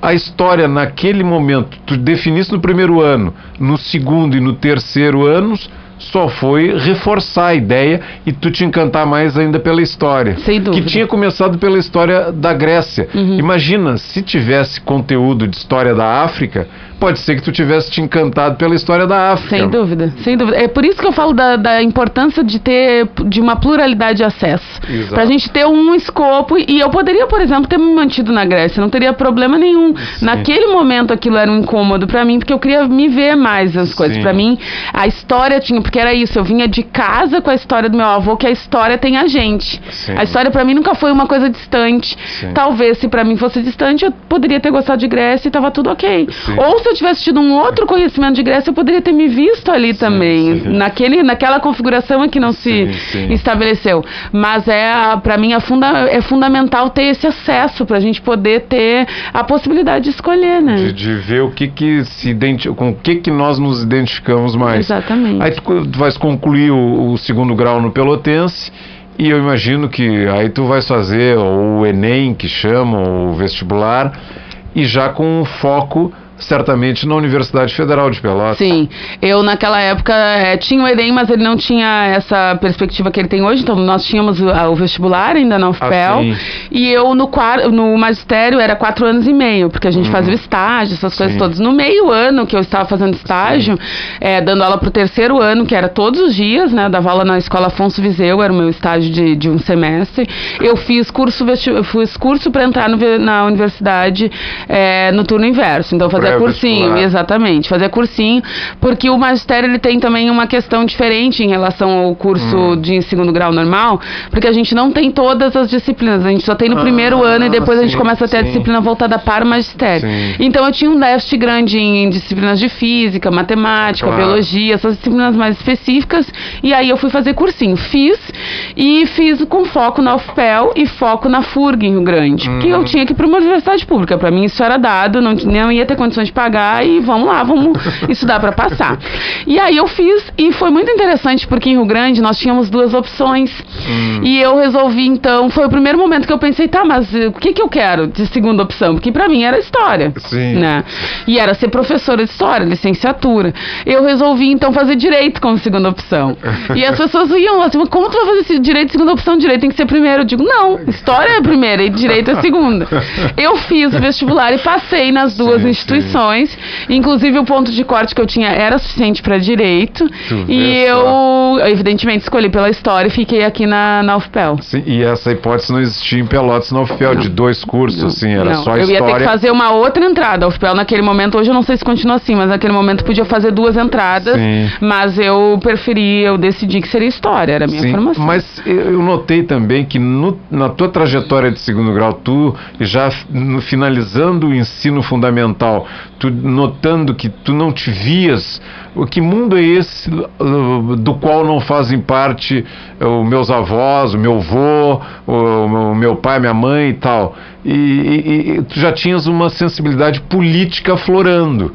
a história naquele momento, tu definiste no primeiro ano, no segundo e no terceiro anos, só foi reforçar a ideia e tu te encantar mais ainda pela história. Sem dúvida. Que tinha começado pela história da Grécia. Uhum. Imagina, se tivesse conteúdo de história da África, pode ser que tu tivesse te encantado pela história da África. Sem dúvida, sem dúvida. É por isso que eu falo da, da importância de ter de uma pluralidade de acesso. Exato. Pra gente ter um escopo. E eu poderia, por exemplo, ter me mantido na Grécia, não teria problema nenhum. Naquele momento aquilo era um incômodo pra mim, porque eu queria me ver mais as coisas. Sim. Pra mim, a história tinha. Porque era isso, eu vinha de casa com a história do meu avô, que a história tem a gente. Sim. A história pra mim nunca foi uma coisa distante. Sim. Talvez se pra mim fosse distante, eu poderia ter gostado de Grécia e tava tudo ok. Sim. Ou se eu tivesse tido um outro conhecimento de Grécia, eu poderia ter me visto ali também. sim. Naquele, naquela configuração é que não Sim, se sim. estabeleceu. Mas é, a- pra mim, é, funda, é fundamental ter esse acesso pra gente poder ter a possibilidade de escolher, né? De, de ver o que que se identi com o que que nós nos identificamos mais. Exatamente. Aí tu, tu vais concluir o, o segundo grau no Pelotense e eu imagino que aí tu vais fazer o Enem, que chamam, o vestibular, e já com um foco certamente na Universidade Federal de Pelotas. Sim, eu naquela época eh, tinha o Enem, mas ele não tinha essa perspectiva que ele tem hoje, então nós tínhamos o, o vestibular ainda na UFPEL, Ah, e eu no, no magistério era quatro anos e meio, porque a gente fazia o estágio, essas coisas Sim. todas. No meio ano que eu estava fazendo estágio, eh, dando aula pro terceiro ano, que era todos os dias, né, eu dava aula na Escola Afonso Viseu, era o meu estágio de, de um semestre, eu fiz curso, vesti- eu fiz curso para entrar no na universidade eh, no turno inverso, então eu fazia cursinho, Pré-vestibular. exatamente, fazer cursinho, porque o magistério ele tem também uma questão diferente em relação ao curso Hum. de segundo grau normal, porque a gente não tem todas as disciplinas, a gente só tem no Ah, primeiro ano e depois a gente sim, começa a ter a sim. disciplina voltada para o magistério. Sim. Então eu tinha um déficit grande em disciplinas de física, matemática, Claro. biologia, essas disciplinas mais específicas, e aí eu fui fazer cursinho. Fiz e fiz com foco na UFPEL e foco na FURG em Rio Grande, que eu tinha que ir para uma universidade pública. Para mim isso era dado, não, não ia ter condições de pagar e vamos lá, vamos estudar para passar. E aí eu fiz e foi muito interessante porque em Rio Grande nós tínhamos duas opções. Hum. E eu resolvi então, foi o primeiro momento que eu pensei, tá, mas eh, o que que eu quero de segunda opção? Porque para mim era história. Sim. Né? E era ser professora de história, licenciatura. Eu resolvi então fazer direito como segunda opção. E as pessoas iam assim, como tu vai fazer esse direito segunda opção? Direito tem que ser primeiro. Eu digo, não, história é a primeira e direito é a segunda. Eu fiz o vestibular e passei nas duas Sim, instituições. Inclusive o ponto de corte que eu tinha era suficiente para direito. Tu E só. eu, evidentemente, escolhi pela história e fiquei aqui na, na UFPEL. Sim, e essa hipótese não existia em Pelotas na UFPEL, de dois cursos, assim, era Não, só eu história. ia ter que fazer uma outra entrada. A UFPEL naquele momento, hoje eu não sei se continua assim, mas naquele momento podia fazer duas entradas. Sim. Mas eu preferi, eu decidi que seria história, era a minha Sim, formação. mas eu eu notei também que no- na tua trajetória de segundo grau, tu já no- finalizando o ensino fundamental, tu notando que tu não te vias, que mundo é esse do qual não fazem parte uh, os meus avós, o meu avô, o, meu pai, minha mãe e tal. E, e- e tu já tinhas uma sensibilidade política aflorando.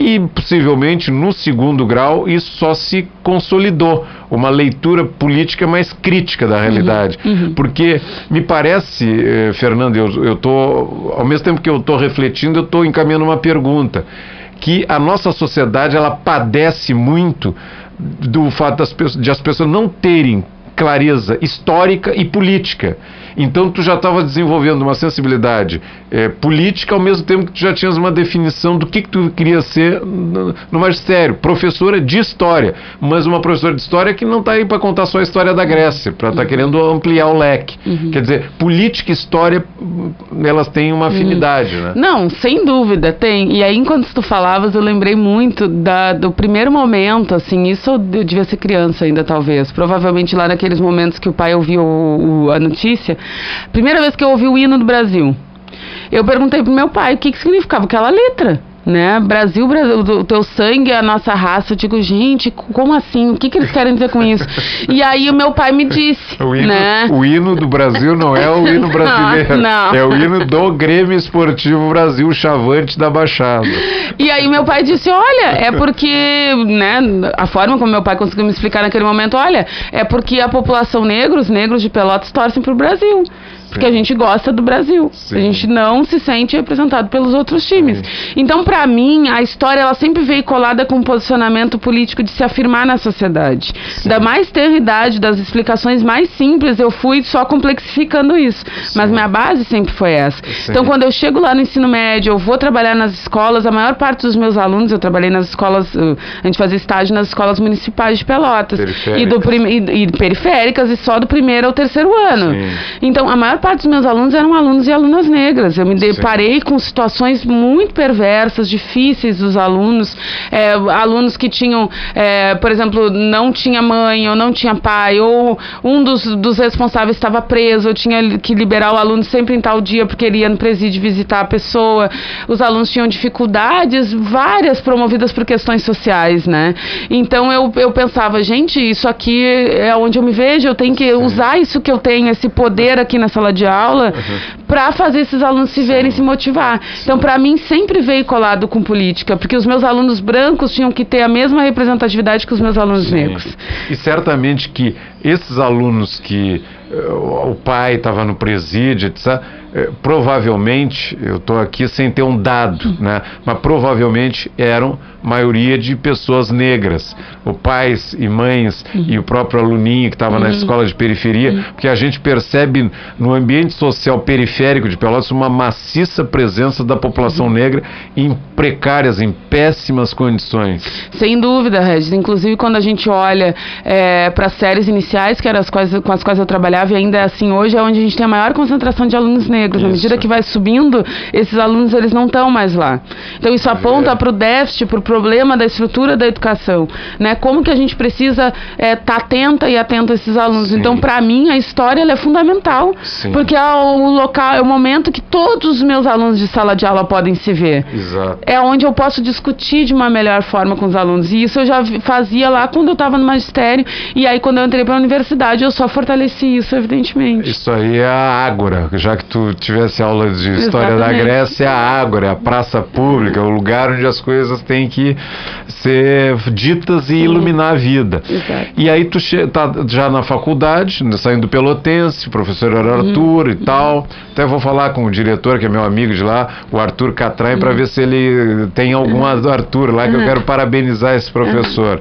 E possivelmente no segundo grau isso só se consolidou, uma leitura política mais crítica da realidade. Porque me parece, eh, Fernando, eu, eu tô, ao mesmo tempo que eu estou refletindo, eu estou encaminhando uma pergunta. Que a nossa sociedade ela padece muito do fato das, de as pessoas não terem clareza histórica e política. Então tu já estava desenvolvendo uma sensibilidade é, política ao mesmo tempo que tu já tinhas uma definição do que, que tu queria ser no, no magistério, professora de história, mas uma professora de história que não está aí para contar só a história da Grécia, para estar tá querendo ampliar o leque. Uhum. Quer dizer, política e história, elas têm uma afinidade, né? Não, sem dúvida, tem. E aí, enquanto tu falavas, eu lembrei muito da, do primeiro momento, assim, isso eu devia ser criança ainda, talvez. Provavelmente lá naqueles momentos que o pai ouviu o, o, a notícia. Primeira vez que eu ouvi o hino do Brasil. Eu perguntei pro meu pai o que, que significava aquela letra né? Brasil, Brasil, o teu sangue é a nossa raça. Eu digo, gente, como assim? O que, que eles querem dizer com isso? E aí o meu pai me disse, o hino, né? O hino do Brasil não é o hino brasileiro, não. é o hino do Grêmio Esportivo Brasil Chavante da Baixada. E aí meu pai disse, olha, é porque, né, a forma como meu pai conseguiu me explicar naquele momento, olha, é porque a população negra, os negros de Pelotas torcem pro Brasil. Porque a gente gosta do Brasil. Sim. A gente não se sente representado pelos outros times. Sim. Então, para mim, a história ela sempre veio colada com um posicionamento político de se afirmar na sociedade. Da mais tenra idade, das explicações mais simples, eu fui só complexificando isso. Mas minha base sempre foi essa. Então, quando eu chego lá no ensino médio, eu vou trabalhar nas escolas, a maior parte dos meus alunos, eu trabalhei nas escolas, uh, a gente fazia estágio nas escolas municipais de Pelotas. E, do e, e periféricas, e só do primeiro ao terceiro ano. Sim. Então, a maior parte dos meus alunos eram alunos e alunas negras. Eu me deparei Sim. com situações muito perversas, difíceis dos alunos. É, alunos que tinham, é, por exemplo, não tinha mãe ou não tinha pai, ou um dos, dos responsáveis estava preso, eu tinha que liberar o aluno sempre em tal dia porque ele ia no presídio visitar a pessoa. Os alunos tinham dificuldades, várias promovidas por questões sociais, né? Então eu, eu pensava, gente, isso aqui é onde eu me vejo, eu tenho que Sim. usar isso que eu tenho, esse poder aqui na sala de aula, Uhum. para fazer esses alunos se verem, se motivar. Então, para mim, sempre veio colado com política, porque os meus alunos brancos tinham que ter a mesma representatividade que os meus alunos Sim. negros. E certamente que esses alunos que eh, o pai estava no presídio, etc., eh, provavelmente, eu estou aqui sem ter um dado, né? mas provavelmente eram maioria de pessoas negras, o pais e mães e o próprio aluninho que estava na escola de periferia, porque a gente percebe no ambiente social periférico de Pelotas uma maciça presença da população negra em precárias, em péssimas condições. Sem dúvida, Regis. Inclusive, quando a gente olha para as séries iniciais, que eram as quais, com as quais eu trabalhava, e ainda é assim hoje, é onde a gente tem a maior concentração de alunos negros. À Isso. medida que vai subindo, esses alunos eles não estão mais lá. Então, isso aponta para o déficit, para o problema da estrutura da educação. Né? Como que a gente precisa estar atenta e atento a esses alunos. Sim. Então, para mim, a história é fundamental. Sim. Porque é o local, é o momento que todos os meus alunos de sala de aula podem se ver Exato. é onde eu posso discutir de uma melhor forma com os alunos. E isso eu já fazia lá quando eu estava no magistério. E aí, quando eu entrei para a universidade, eu só fortaleci isso, evidentemente. Isso aí é a Ágora, já que tu tivesse aula de história da Exatamente. Grécia, é a Ágora, é a praça pública, o lugar onde as coisas têm que ser ditas e iluminar a vida. Exato. E aí tu tá já na faculdade, né, saindo do Pelotense, professor era Uhum. Arthur e tal. Até vou falar com o diretor, que é meu amigo de lá, o Arthur Catrai, Uhum. para ver se ele tem alguma do Arthur lá, que eu quero parabenizar esse professor.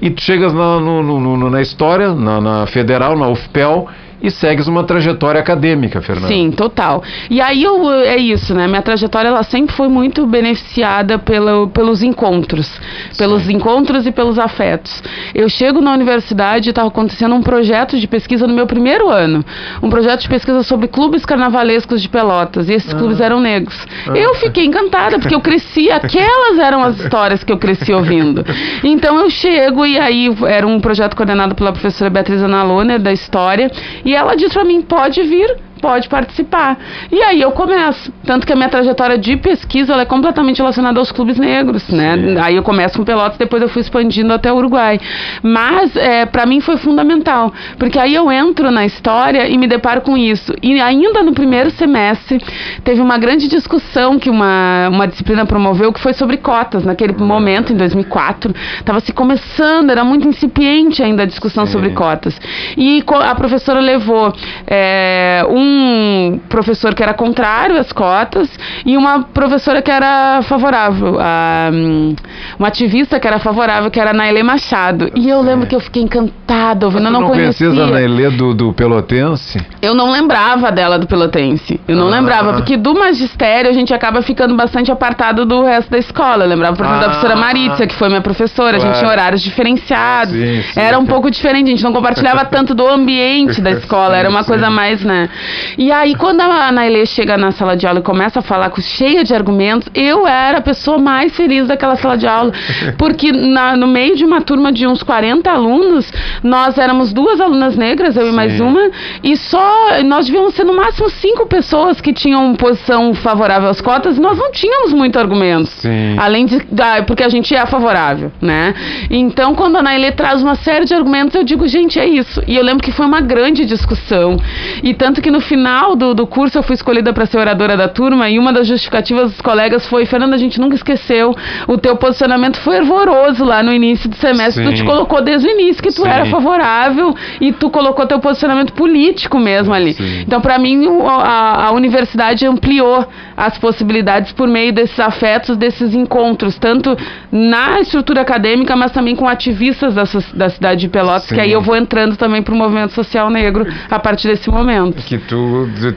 E tu chegas na, no- no- na história, na, na federal, na UFPEL, e segues uma trajetória acadêmica, Fernanda. Sim, total. E aí eu, é isso, né? Minha trajetória ela sempre foi muito beneficiada pelo, pelos encontros, pelos encontros e pelos afetos. Eu chego na universidade e estava acontecendo um projeto de pesquisa no meu primeiro ano, um projeto de pesquisa sobre clubes carnavalescos de Pelotas. E esses clubes eram negros. Eu fiquei encantada porque eu cresci, aquelas eram as histórias que eu cresci ouvindo. Então eu chego e aí era um projeto coordenado pela professora Beatriz Analoner da história e ela disse para mim pode vir pode participar. E aí eu começo. Tanto que a minha trajetória de pesquisa ela é completamente relacionada aos clubes negros, né? Sim. Aí eu começo com Pelotas, depois eu fui expandindo até o Uruguai. Mas é, para mim foi fundamental, porque aí eu entro na história e me deparo com isso. E ainda no primeiro semestre teve uma grande discussão que uma, uma disciplina promoveu que foi sobre cotas. Naquele momento, em 2004, estava se começando, era muito incipiente ainda a discussão Sim. sobre cotas. E a professora levou é, um um professor que era contrário às cotas e uma professora que era favorável, a, um, uma ativista que era favorável, que era a Nailê Machado. E eu lembro que eu fiquei encantada ouvindo, eu não, não conhecia. conhecias a Nailê do, do Pelotense? Eu não lembrava dela do Pelotense. Eu não Ah. lembrava, porque do magistério a gente acaba ficando bastante apartado do resto da escola. Eu lembrava, por exemplo, da Ah. professora Maritza, que foi minha professora. A gente tinha horários diferenciados. Sim, sim. Era um pouco diferente, a gente não compartilhava tanto do ambiente da escola, era uma coisa mais, né? E aí, quando a Nailê chega na sala de aula e começa a falar com, cheia de argumentos, eu era a pessoa mais feliz daquela sala de aula. Porque na- no meio de uma turma de uns 40 alunos, nós éramos duas alunas negras, eu e mais Sim. uma, e só nós devíamos ser no máximo cinco pessoas que tinham posição favorável às cotas, e nós não tínhamos muito argumento. Sim. Além de. porque a gente é favorável, né? Então, quando a Nailê traz uma série de argumentos, eu digo, gente, é isso. E eu lembro que foi uma grande discussão. E tanto que no final do, do curso eu fui escolhida para ser oradora da turma, e uma das justificativas dos colegas foi: Fernanda, a gente nunca esqueceu. O teu posicionamento foi fervoroso lá no início do semestre. Tu Sim. te colocou desde o início que tu Sim. era favorável e tu colocou teu posicionamento político mesmo ali. Sim. Então, para mim, a, a universidade ampliou as possibilidades por meio desses afetos, desses encontros, tanto na estrutura acadêmica, mas também com ativistas da, da cidade de Pelotas, Sim. que aí eu vou entrando também para o movimento social negro a partir desse momento. que tu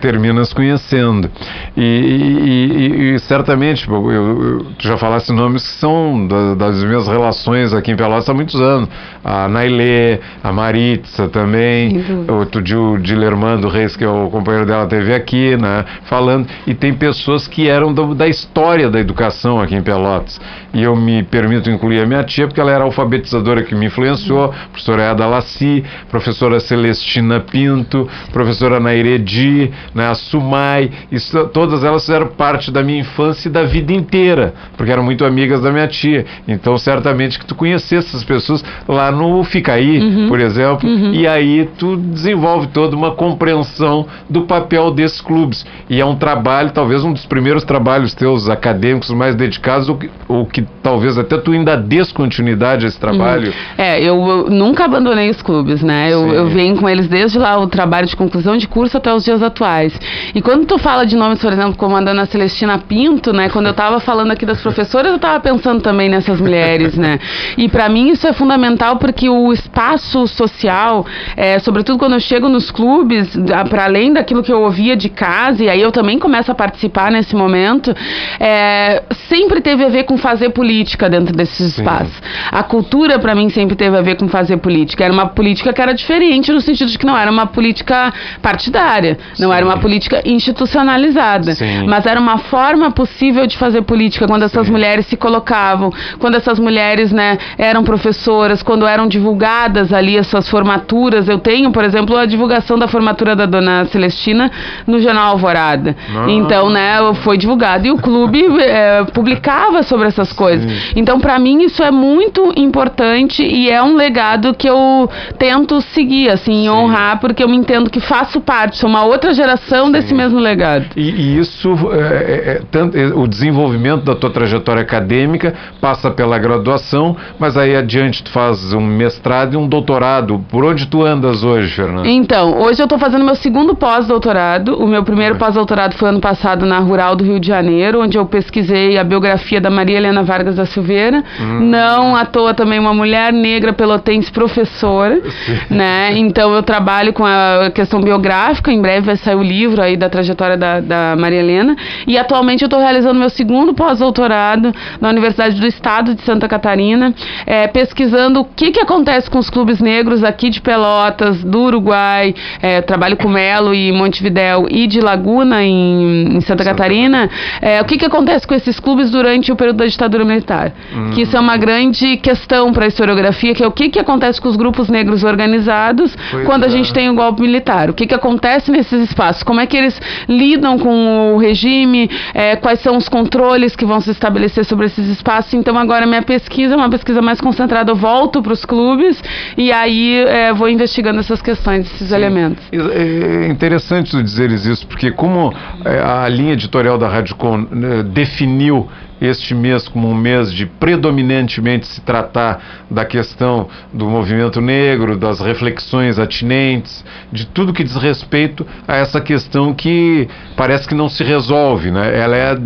terminas conhecendo. E, e- e- e certamente, eu, eu- tu já falaste nomes que são da- das minhas relações aqui em Pelotas há muitos anos. A Nailê, a Maritza também, Sem dúvida. o Dilermando Reis, que é o companheiro dela, teve aqui, né, falando. E tem pessoas que eram do- da história da educação aqui em Pelotas. E eu me permito incluir a minha tia, porque ela era alfabetizadora que me influenciou, professora Eda Laci, professora Celestina Pinto, professora Nairedi, né, a Sumai, isso, todas elas fizeram parte da minha infância e da vida inteira, porque eram muito amigas da minha tia. Então, certamente que tu conhecesse essas pessoas lá no Ficaí, por exemplo, e aí tu desenvolve toda uma compreensão do papel desses clubes. E é um trabalho, talvez um dos primeiros trabalhos teus acadêmicos mais dedicados, ou que, ou que talvez até tu ainda dês continuidade a esse trabalho. É, eu, eu nunca abandonei os clubes, né? Eu, eu venho com eles desde lá o trabalho de conclusão de curso até os dias atuais. E quando tu fala de nomes, por exemplo, como a dona Celestina Pinto, né? Quando eu tava falando aqui das professoras, eu tava pensando também nessas mulheres, né? E para mim isso é fundamental porque o espaço social, é, sobretudo quando eu chego nos clubes, para além daquilo que eu ouvia de casa, e aí eu também começo a participar nesse momento, é, sempre teve a ver com fazer política dentro desses Sim. espaços. A cultura, para mim, sempre teve a ver com fazer política. Era uma política que era diferente no sentido de que não era uma política partidária, não Sim. era uma política institucionalizada, Sim. mas era uma forma possível de fazer política quando essas Sim. mulheres se colocavam, quando essas mulheres, né, eram professoras, quando eram divulgadas ali as suas formaturas. Eu tenho, por exemplo, a divulgação da formatura da dona Celestina no jornal Alvorada. Ah. Então, né, foi divulgado e o clube eh, publicava sobre essas coisas. Então, para mim, isso é muito importante e é um legado que eu tento seguir, assim, Sim. honrar, porque eu me entendo que faço parte, sou uma outra geração desse mesmo legado. E, e isso, é, é, é, tanto, é, o desenvolvimento da tua trajetória acadêmica passa pela graduação, mas aí adiante tu faz um mestrado e um doutorado. Por onde tu andas hoje, Fernando? Então, hoje eu estou fazendo meu segundo pós-doutorado. O meu primeiro pós-doutorado foi ano passado na Rural do Rio de Janeiro, onde eu pesquisei a biografia da Maria Helena Vargas da Silveira. Não à toa também uma mulher negra pelotense professora, né? Então eu trabalho com a questão biográfica. Em breve vai sair o livro aí da trajetória da, da Maria Helena. E atualmente eu estou realizando meu segundo pós-doutorado na Universidade do Estado de Santa Catarina, eh, pesquisando o que, que acontece com os clubes negros aqui de Pelotas, do Uruguai, eh, trabalho com Melo e Montevidéu e de Laguna em, em Santa, Catarina, eh, o que, que acontece com esses clubes durante o período da ditadura militar. Que isso é uma grande questão para a historiografia, que é o que, que acontece com os grupos negros organizados Pois quando a é. gente tem o golpe militar. O que, que acontece nesses espaços? Como é que eles lidam com o regime? eh, quais são os controles que vão se estabelecer sobre esses espaços? Então, agora minha pesquisa é uma pesquisa mais concentrada. Eu volto para os clubes e aí eh, vou investigando essas questões, esses elementos. É interessante tu dizeres isso, porque como é, a linha editorial da Rádio Com né, definiu este mês como um mês de predominantemente se tratar da questão do movimento negro, das reflexões atinentes, de tudo que diz respeito a essa questão que parece que não se resolve, né? Ela é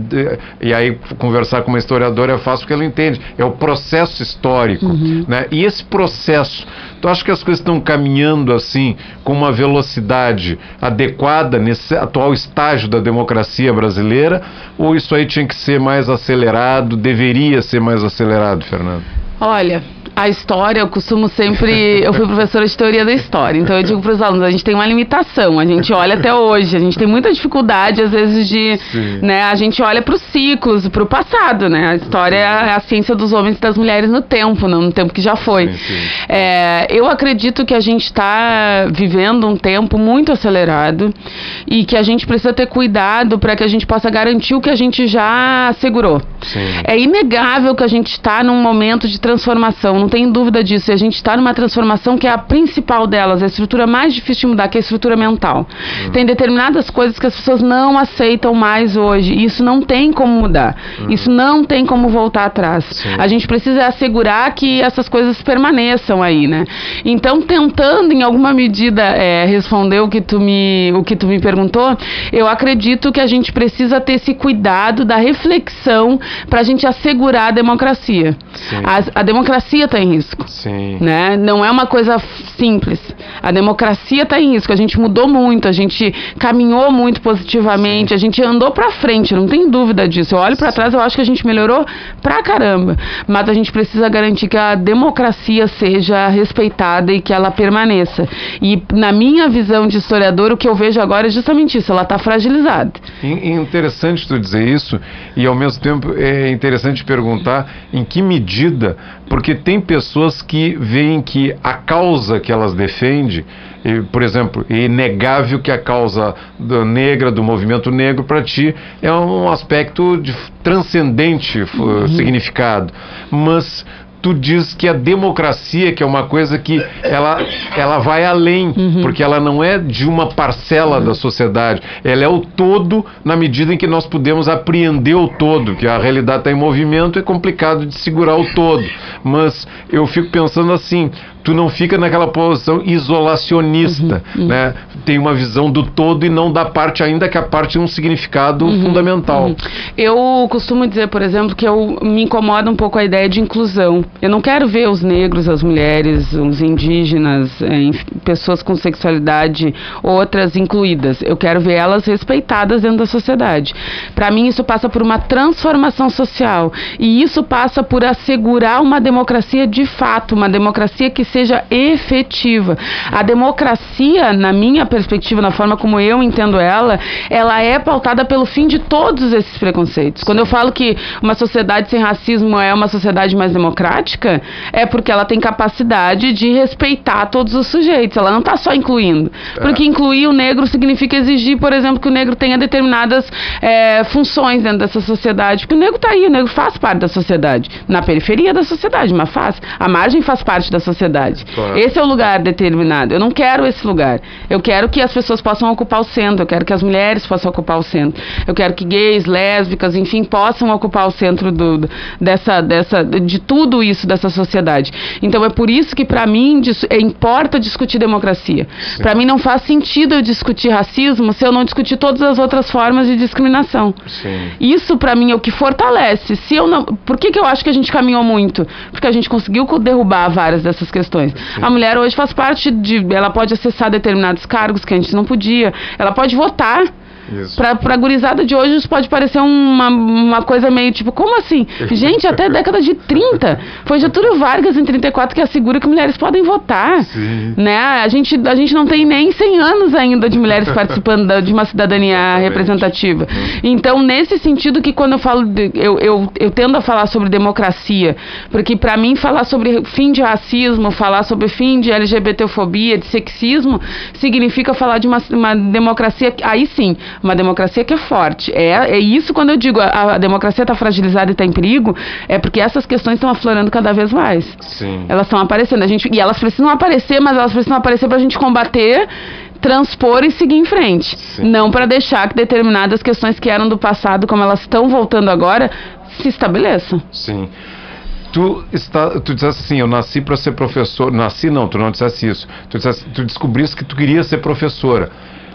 e aí conversar com uma historiadora é fácil porque ela entende, é o processo histórico, Uhum. né? E esse processo, tu acha que as coisas estão caminhando assim com uma velocidade adequada nesse atual estágio da democracia brasileira ou isso aí tinha que ser mais acelerado, deveria ser mais acelerado, Fernando? Olha, a história, eu costumo sempre. Eu fui professora de teoria da história, então eu digo para os alunos: a gente tem uma limitação, a gente olha até hoje, a gente tem muita dificuldade, às vezes, de. Sim. Né, a gente olha para os ciclos, para o passado, né? A história é a ciência dos homens e das mulheres no tempo, não no tempo que já foi. Sim, sim. É, eu acredito que a gente está vivendo um tempo muito acelerado e que a gente precisa ter cuidado para que a gente possa garantir o que a gente já assegurou. Sim. É inegável que a gente está num momento de transformação, não tem dúvida disso. E a gente está numa transformação que é a principal delas, a estrutura mais difícil de mudar, que é a estrutura mental. Tem determinadas coisas que as pessoas não aceitam mais hoje. E isso não tem como mudar. Isso não tem como voltar atrás. Sim. A gente precisa assegurar que essas coisas permaneçam aí, né? Então, tentando em alguma medida é, responder o que tu me o que tu me perguntou, eu acredito que a gente precisa ter esse cuidado da reflexão para a gente assegurar a democracia. A, a democracia está em risco. Sim. Né? Não é uma coisa simples. A democracia está em risco. A gente mudou muito, a gente caminhou muito positivamente, a gente andou para frente, não tem dúvida disso. Eu olho para trás, eu acho que a gente melhorou pra caramba. Mas a gente precisa garantir que a democracia seja respeitada e que ela permaneça. E na minha visão de historiador, o que eu vejo agora é justamente isso. Ela está fragilizada. In- Interessante tu dizer isso e ao mesmo tempo é interessante perguntar em que medida, porque tem pessoas que veem que a causa que elas defendem, por exemplo, é inegável que a causa da negra, do movimento negro, para ti é um aspecto de transcendente f- significado, mas tu diz que a democracia, que é uma coisa que ela, ela vai além, porque ela não é de uma parcela da sociedade, ela é o todo na medida em que nós podemos apreender o todo, que a realidade está em movimento, é complicado de segurar o todo. Mas eu fico pensando assim, tu não fica naquela posição isolacionista, né? Tem uma visão do todo e não da parte, ainda que a parte tem um significado fundamental. Eu costumo dizer, por exemplo, que eu me incomoda um pouco a ideia de inclusão. Eu não quero ver os negros, as mulheres, os indígenas, eh, pessoas com sexualidade, outras incluídas. Eu quero ver elas respeitadas dentro da sociedade. Para mim, isso passa por uma transformação social. E isso passa por assegurar uma democracia de fato, uma democracia que seja efetiva. A democracia, na minha perspectiva, na forma como eu entendo ela, ela é pautada pelo fim de todos esses preconceitos. Quando eu falo que uma sociedade sem racismo é uma sociedade mais democrática, é porque ela tem capacidade de respeitar todos os sujeitos. Ela não está só incluindo. Porque incluir o negro significa exigir, por exemplo, que o negro tenha determinadas eh, funções dentro dessa sociedade. Porque o negro está aí, o negro faz parte da sociedade. Na periferia da sociedade, mas faz. A margem faz parte da sociedade. Claro. Esse é o lugar determinado. Eu não quero esse lugar. Eu quero que as pessoas possam ocupar o centro. Eu quero que as mulheres possam ocupar o centro. Eu quero que gays, lésbicas, enfim, possam ocupar o centro do, dessa, dessa, de tudo isso dessa sociedade. Então é por isso que para mim dis- é, importa discutir democracia. Para mim não faz sentido eu discutir racismo se eu não discutir todas as outras formas de discriminação. Sim. Isso pra mim é o que fortalece. Se eu não, por que, que eu acho que a gente caminhou muito? Porque a gente conseguiu co- derrubar várias dessas questões. A mulher hoje faz parte de, ela pode acessar determinados cargos que a gente não podia. Ela pode votar. Isso. Pra, pra gurizada de hoje isso pode parecer uma, uma coisa meio tipo, como assim? Gente, até a década de 30. Foi Getúlio Vargas em 34 que assegura que mulheres podem votar. Sim. Né? A, gente, a gente não tem nem 100 anos ainda de mulheres participando da- de uma cidadania Exatamente. representativa. Então, nesse sentido que quando eu falo, de, eu, eu, eu tendo a falar sobre democracia, porque para mim falar sobre fim de racismo, falar sobre fim de LGBTfobia, de sexismo, significa falar de uma, uma democracia, aí sim, uma democracia que é forte. É, é isso quando eu digo a, a democracia está fragilizada e está em perigo, é porque essas questões estão aflorando cada vez mais. Sim. Elas estão aparecendo. A gente, e elas precisam aparecer, mas elas precisam aparecer para a gente combater, transpor e seguir em frente. Sim. Não para deixar que determinadas questões que eram do passado, como elas estão voltando agora, se estabeleçam. Sim. Tu, está, tu disseste assim, eu nasci para ser professor. Nasci não, tu não disseste isso. Tu, disseste, tu descobriste que tu queria ser professora.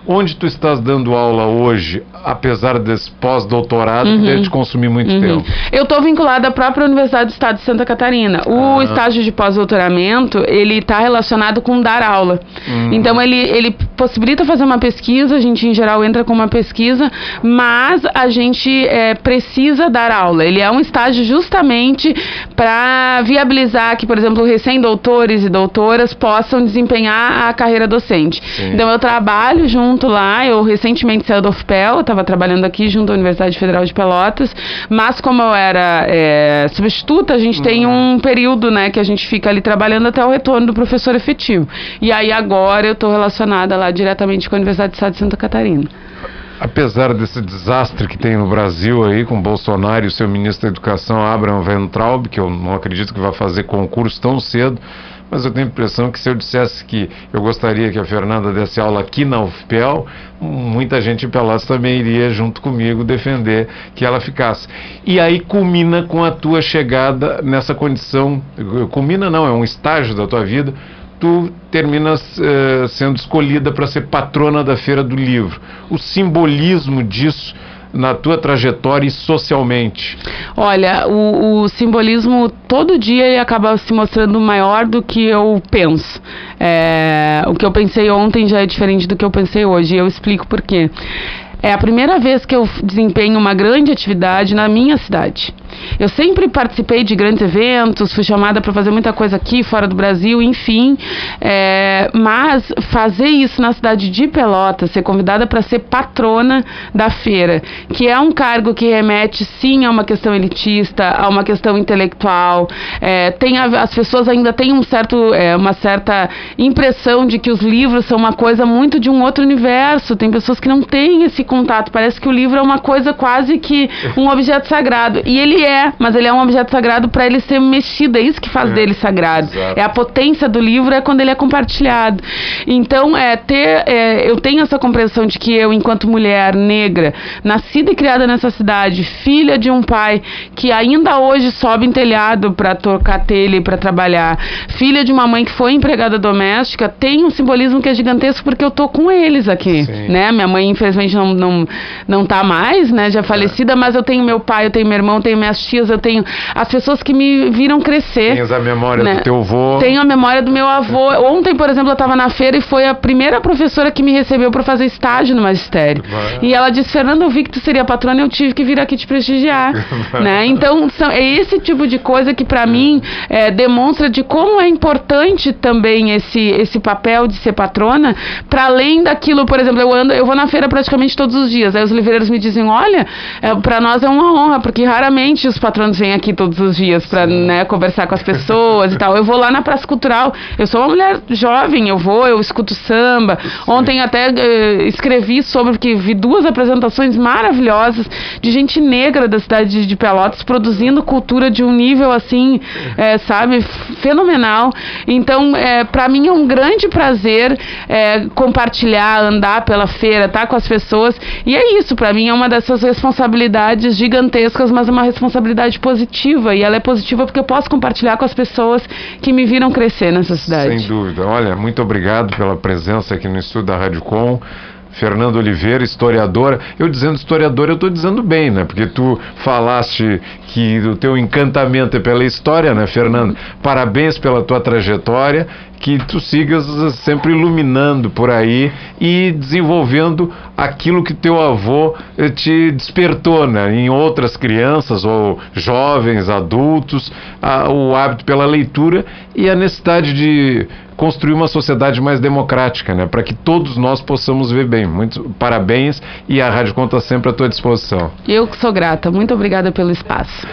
Onde tu estás dando aula hoje, apesar desse pós-doutorado que deve te consumir muito Uhum. tempo? Eu estou vinculada à própria Universidade do Estado de Santa Catarina. O Ah. estágio de pós-doutoramento, ele está relacionado com dar aula. Hum. Então, ele, ele possibilita fazer uma pesquisa, a gente, em geral, entra com uma pesquisa, mas a gente é, precisa dar aula. Ele é um estágio justamente para viabilizar que, por exemplo, recém-doutores e doutoras possam desempenhar a carreira docente. Sim. Então, eu trabalho junto lá, eu recentemente saí do UFPEL, estava trabalhando aqui junto à Universidade Federal de Pelotas, mas como eu era é, substituta, a gente tem um período, né, que a gente fica ali trabalhando até o retorno do professor efetivo. E aí agora eu estou relacionada lá diretamente com a Universidade do Estado de Santa Catarina. Apesar desse desastre que tem no Brasil aí, com Bolsonaro e o seu ministro da Educação, Abraham Weintraub, que eu não acredito que vai fazer concurso tão cedo, mas eu tenho a impressão que se eu dissesse que eu gostaria que a Fernanda desse aula aqui na UFPEL, muita gente em também iria junto comigo defender que ela ficasse. E aí culmina com a tua chegada nessa condição, culmina não, é um estágio da tua vida, tu terminas eh, sendo escolhida para ser patrona da Feira do Livro. O simbolismo disso na tua trajetória e socialmente. Olha, o, o simbolismo todo dia ele acaba se mostrando maior do que eu penso. É, o que eu pensei ontem já é diferente do que eu pensei hoje. E eu explico por quê. É a primeira vez que eu desempenho uma grande atividade na minha cidade. Eu sempre participei de grandes eventos, fui chamada para fazer muita coisa aqui, fora do Brasil, enfim. É, mas fazer isso na cidade de Pelotas, ser convidada para ser patrona da feira, que é um cargo que remete sim a uma questão elitista, a uma questão intelectual. É, tem a- as pessoas ainda têm um certo, é, uma certa impressão de que os livros são uma coisa muito de um outro universo. Tem pessoas que não têm esse contato. Parece que o livro é uma coisa quase que um objeto sagrado. E ele é, mas ele é um objeto sagrado para ele ser mexido. É isso que faz É, dele sagrado. exato. É a potência do livro é quando ele é compartilhado. Então, é ter, é, eu tenho essa compreensão de que eu, enquanto mulher negra, nascida e criada nessa cidade, filha de um pai que ainda hoje sobe em telhado para tocar telha e para trabalhar, filha de uma mãe que foi empregada doméstica, tem um simbolismo que é gigantesco porque eu tô com eles aqui, Sim. né? Minha mãe infelizmente não não não tá mais, né? Já falecida, mas eu tenho meu pai, eu tenho meu irmão, eu tenho minhas tias, eu tenho as pessoas que me viram crescer. Tens a memória né? do teu avô. Tenho a memória do meu avô. Ontem, por exemplo, eu estava na feira e foi a primeira professora que me recebeu para fazer estágio no magistério. Vai. E ela disse: Fernanda, eu vi que tu seria patrona, eu tive que vir aqui te prestigiar. né? Então, são, é esse tipo de coisa que, para mim, é, demonstra de como é importante também esse, esse papel de ser patrona, para além daquilo, por exemplo, eu ando, eu vou na feira praticamente todos os dias. Aí os livreiros me dizem: olha, é, para nós é uma honra, porque raramente os patronos vêm aqui todos os dias para né, conversar com as pessoas e tal. Eu vou lá na Praça Cultural, eu sou uma mulher jovem, eu vou, eu escuto samba. Ontem até eh, escrevi sobre, porque vi duas apresentações maravilhosas de gente negra da cidade de- Pelotas produzindo cultura de um nível assim, eh, sabe, fenomenal. Então, é, para mim é um grande prazer eh, compartilhar, andar pela feira, estar com as pessoas. E é isso, para mim é uma dessas responsabilidades gigantescas, mas é uma responsabilidade positiva. E ela é positiva porque eu posso compartilhar com as pessoas que me viram crescer nessa cidade. Sem dúvida. Olha, muito obrigado pela presença aqui no estúdio da Rádio Com. Fernando Oliveira, historiadora. Eu dizendo historiadora, eu estou dizendo bem, né? Porque tu falaste que o teu encantamento é pela história, né, Fernando? Parabéns pela tua trajetória, que tu sigas sempre iluminando por aí e desenvolvendo aquilo que teu avô eh, te despertou, né? Em outras crianças ou jovens, adultos, a- o hábito pela leitura e a necessidade de construir uma sociedade mais democrática, né? Para que todos nós possamos ver bem. Muitos parabéns e a Rádio Conta sempre à tua disposição. Eu que sou grata. Muito obrigada pelo espaço.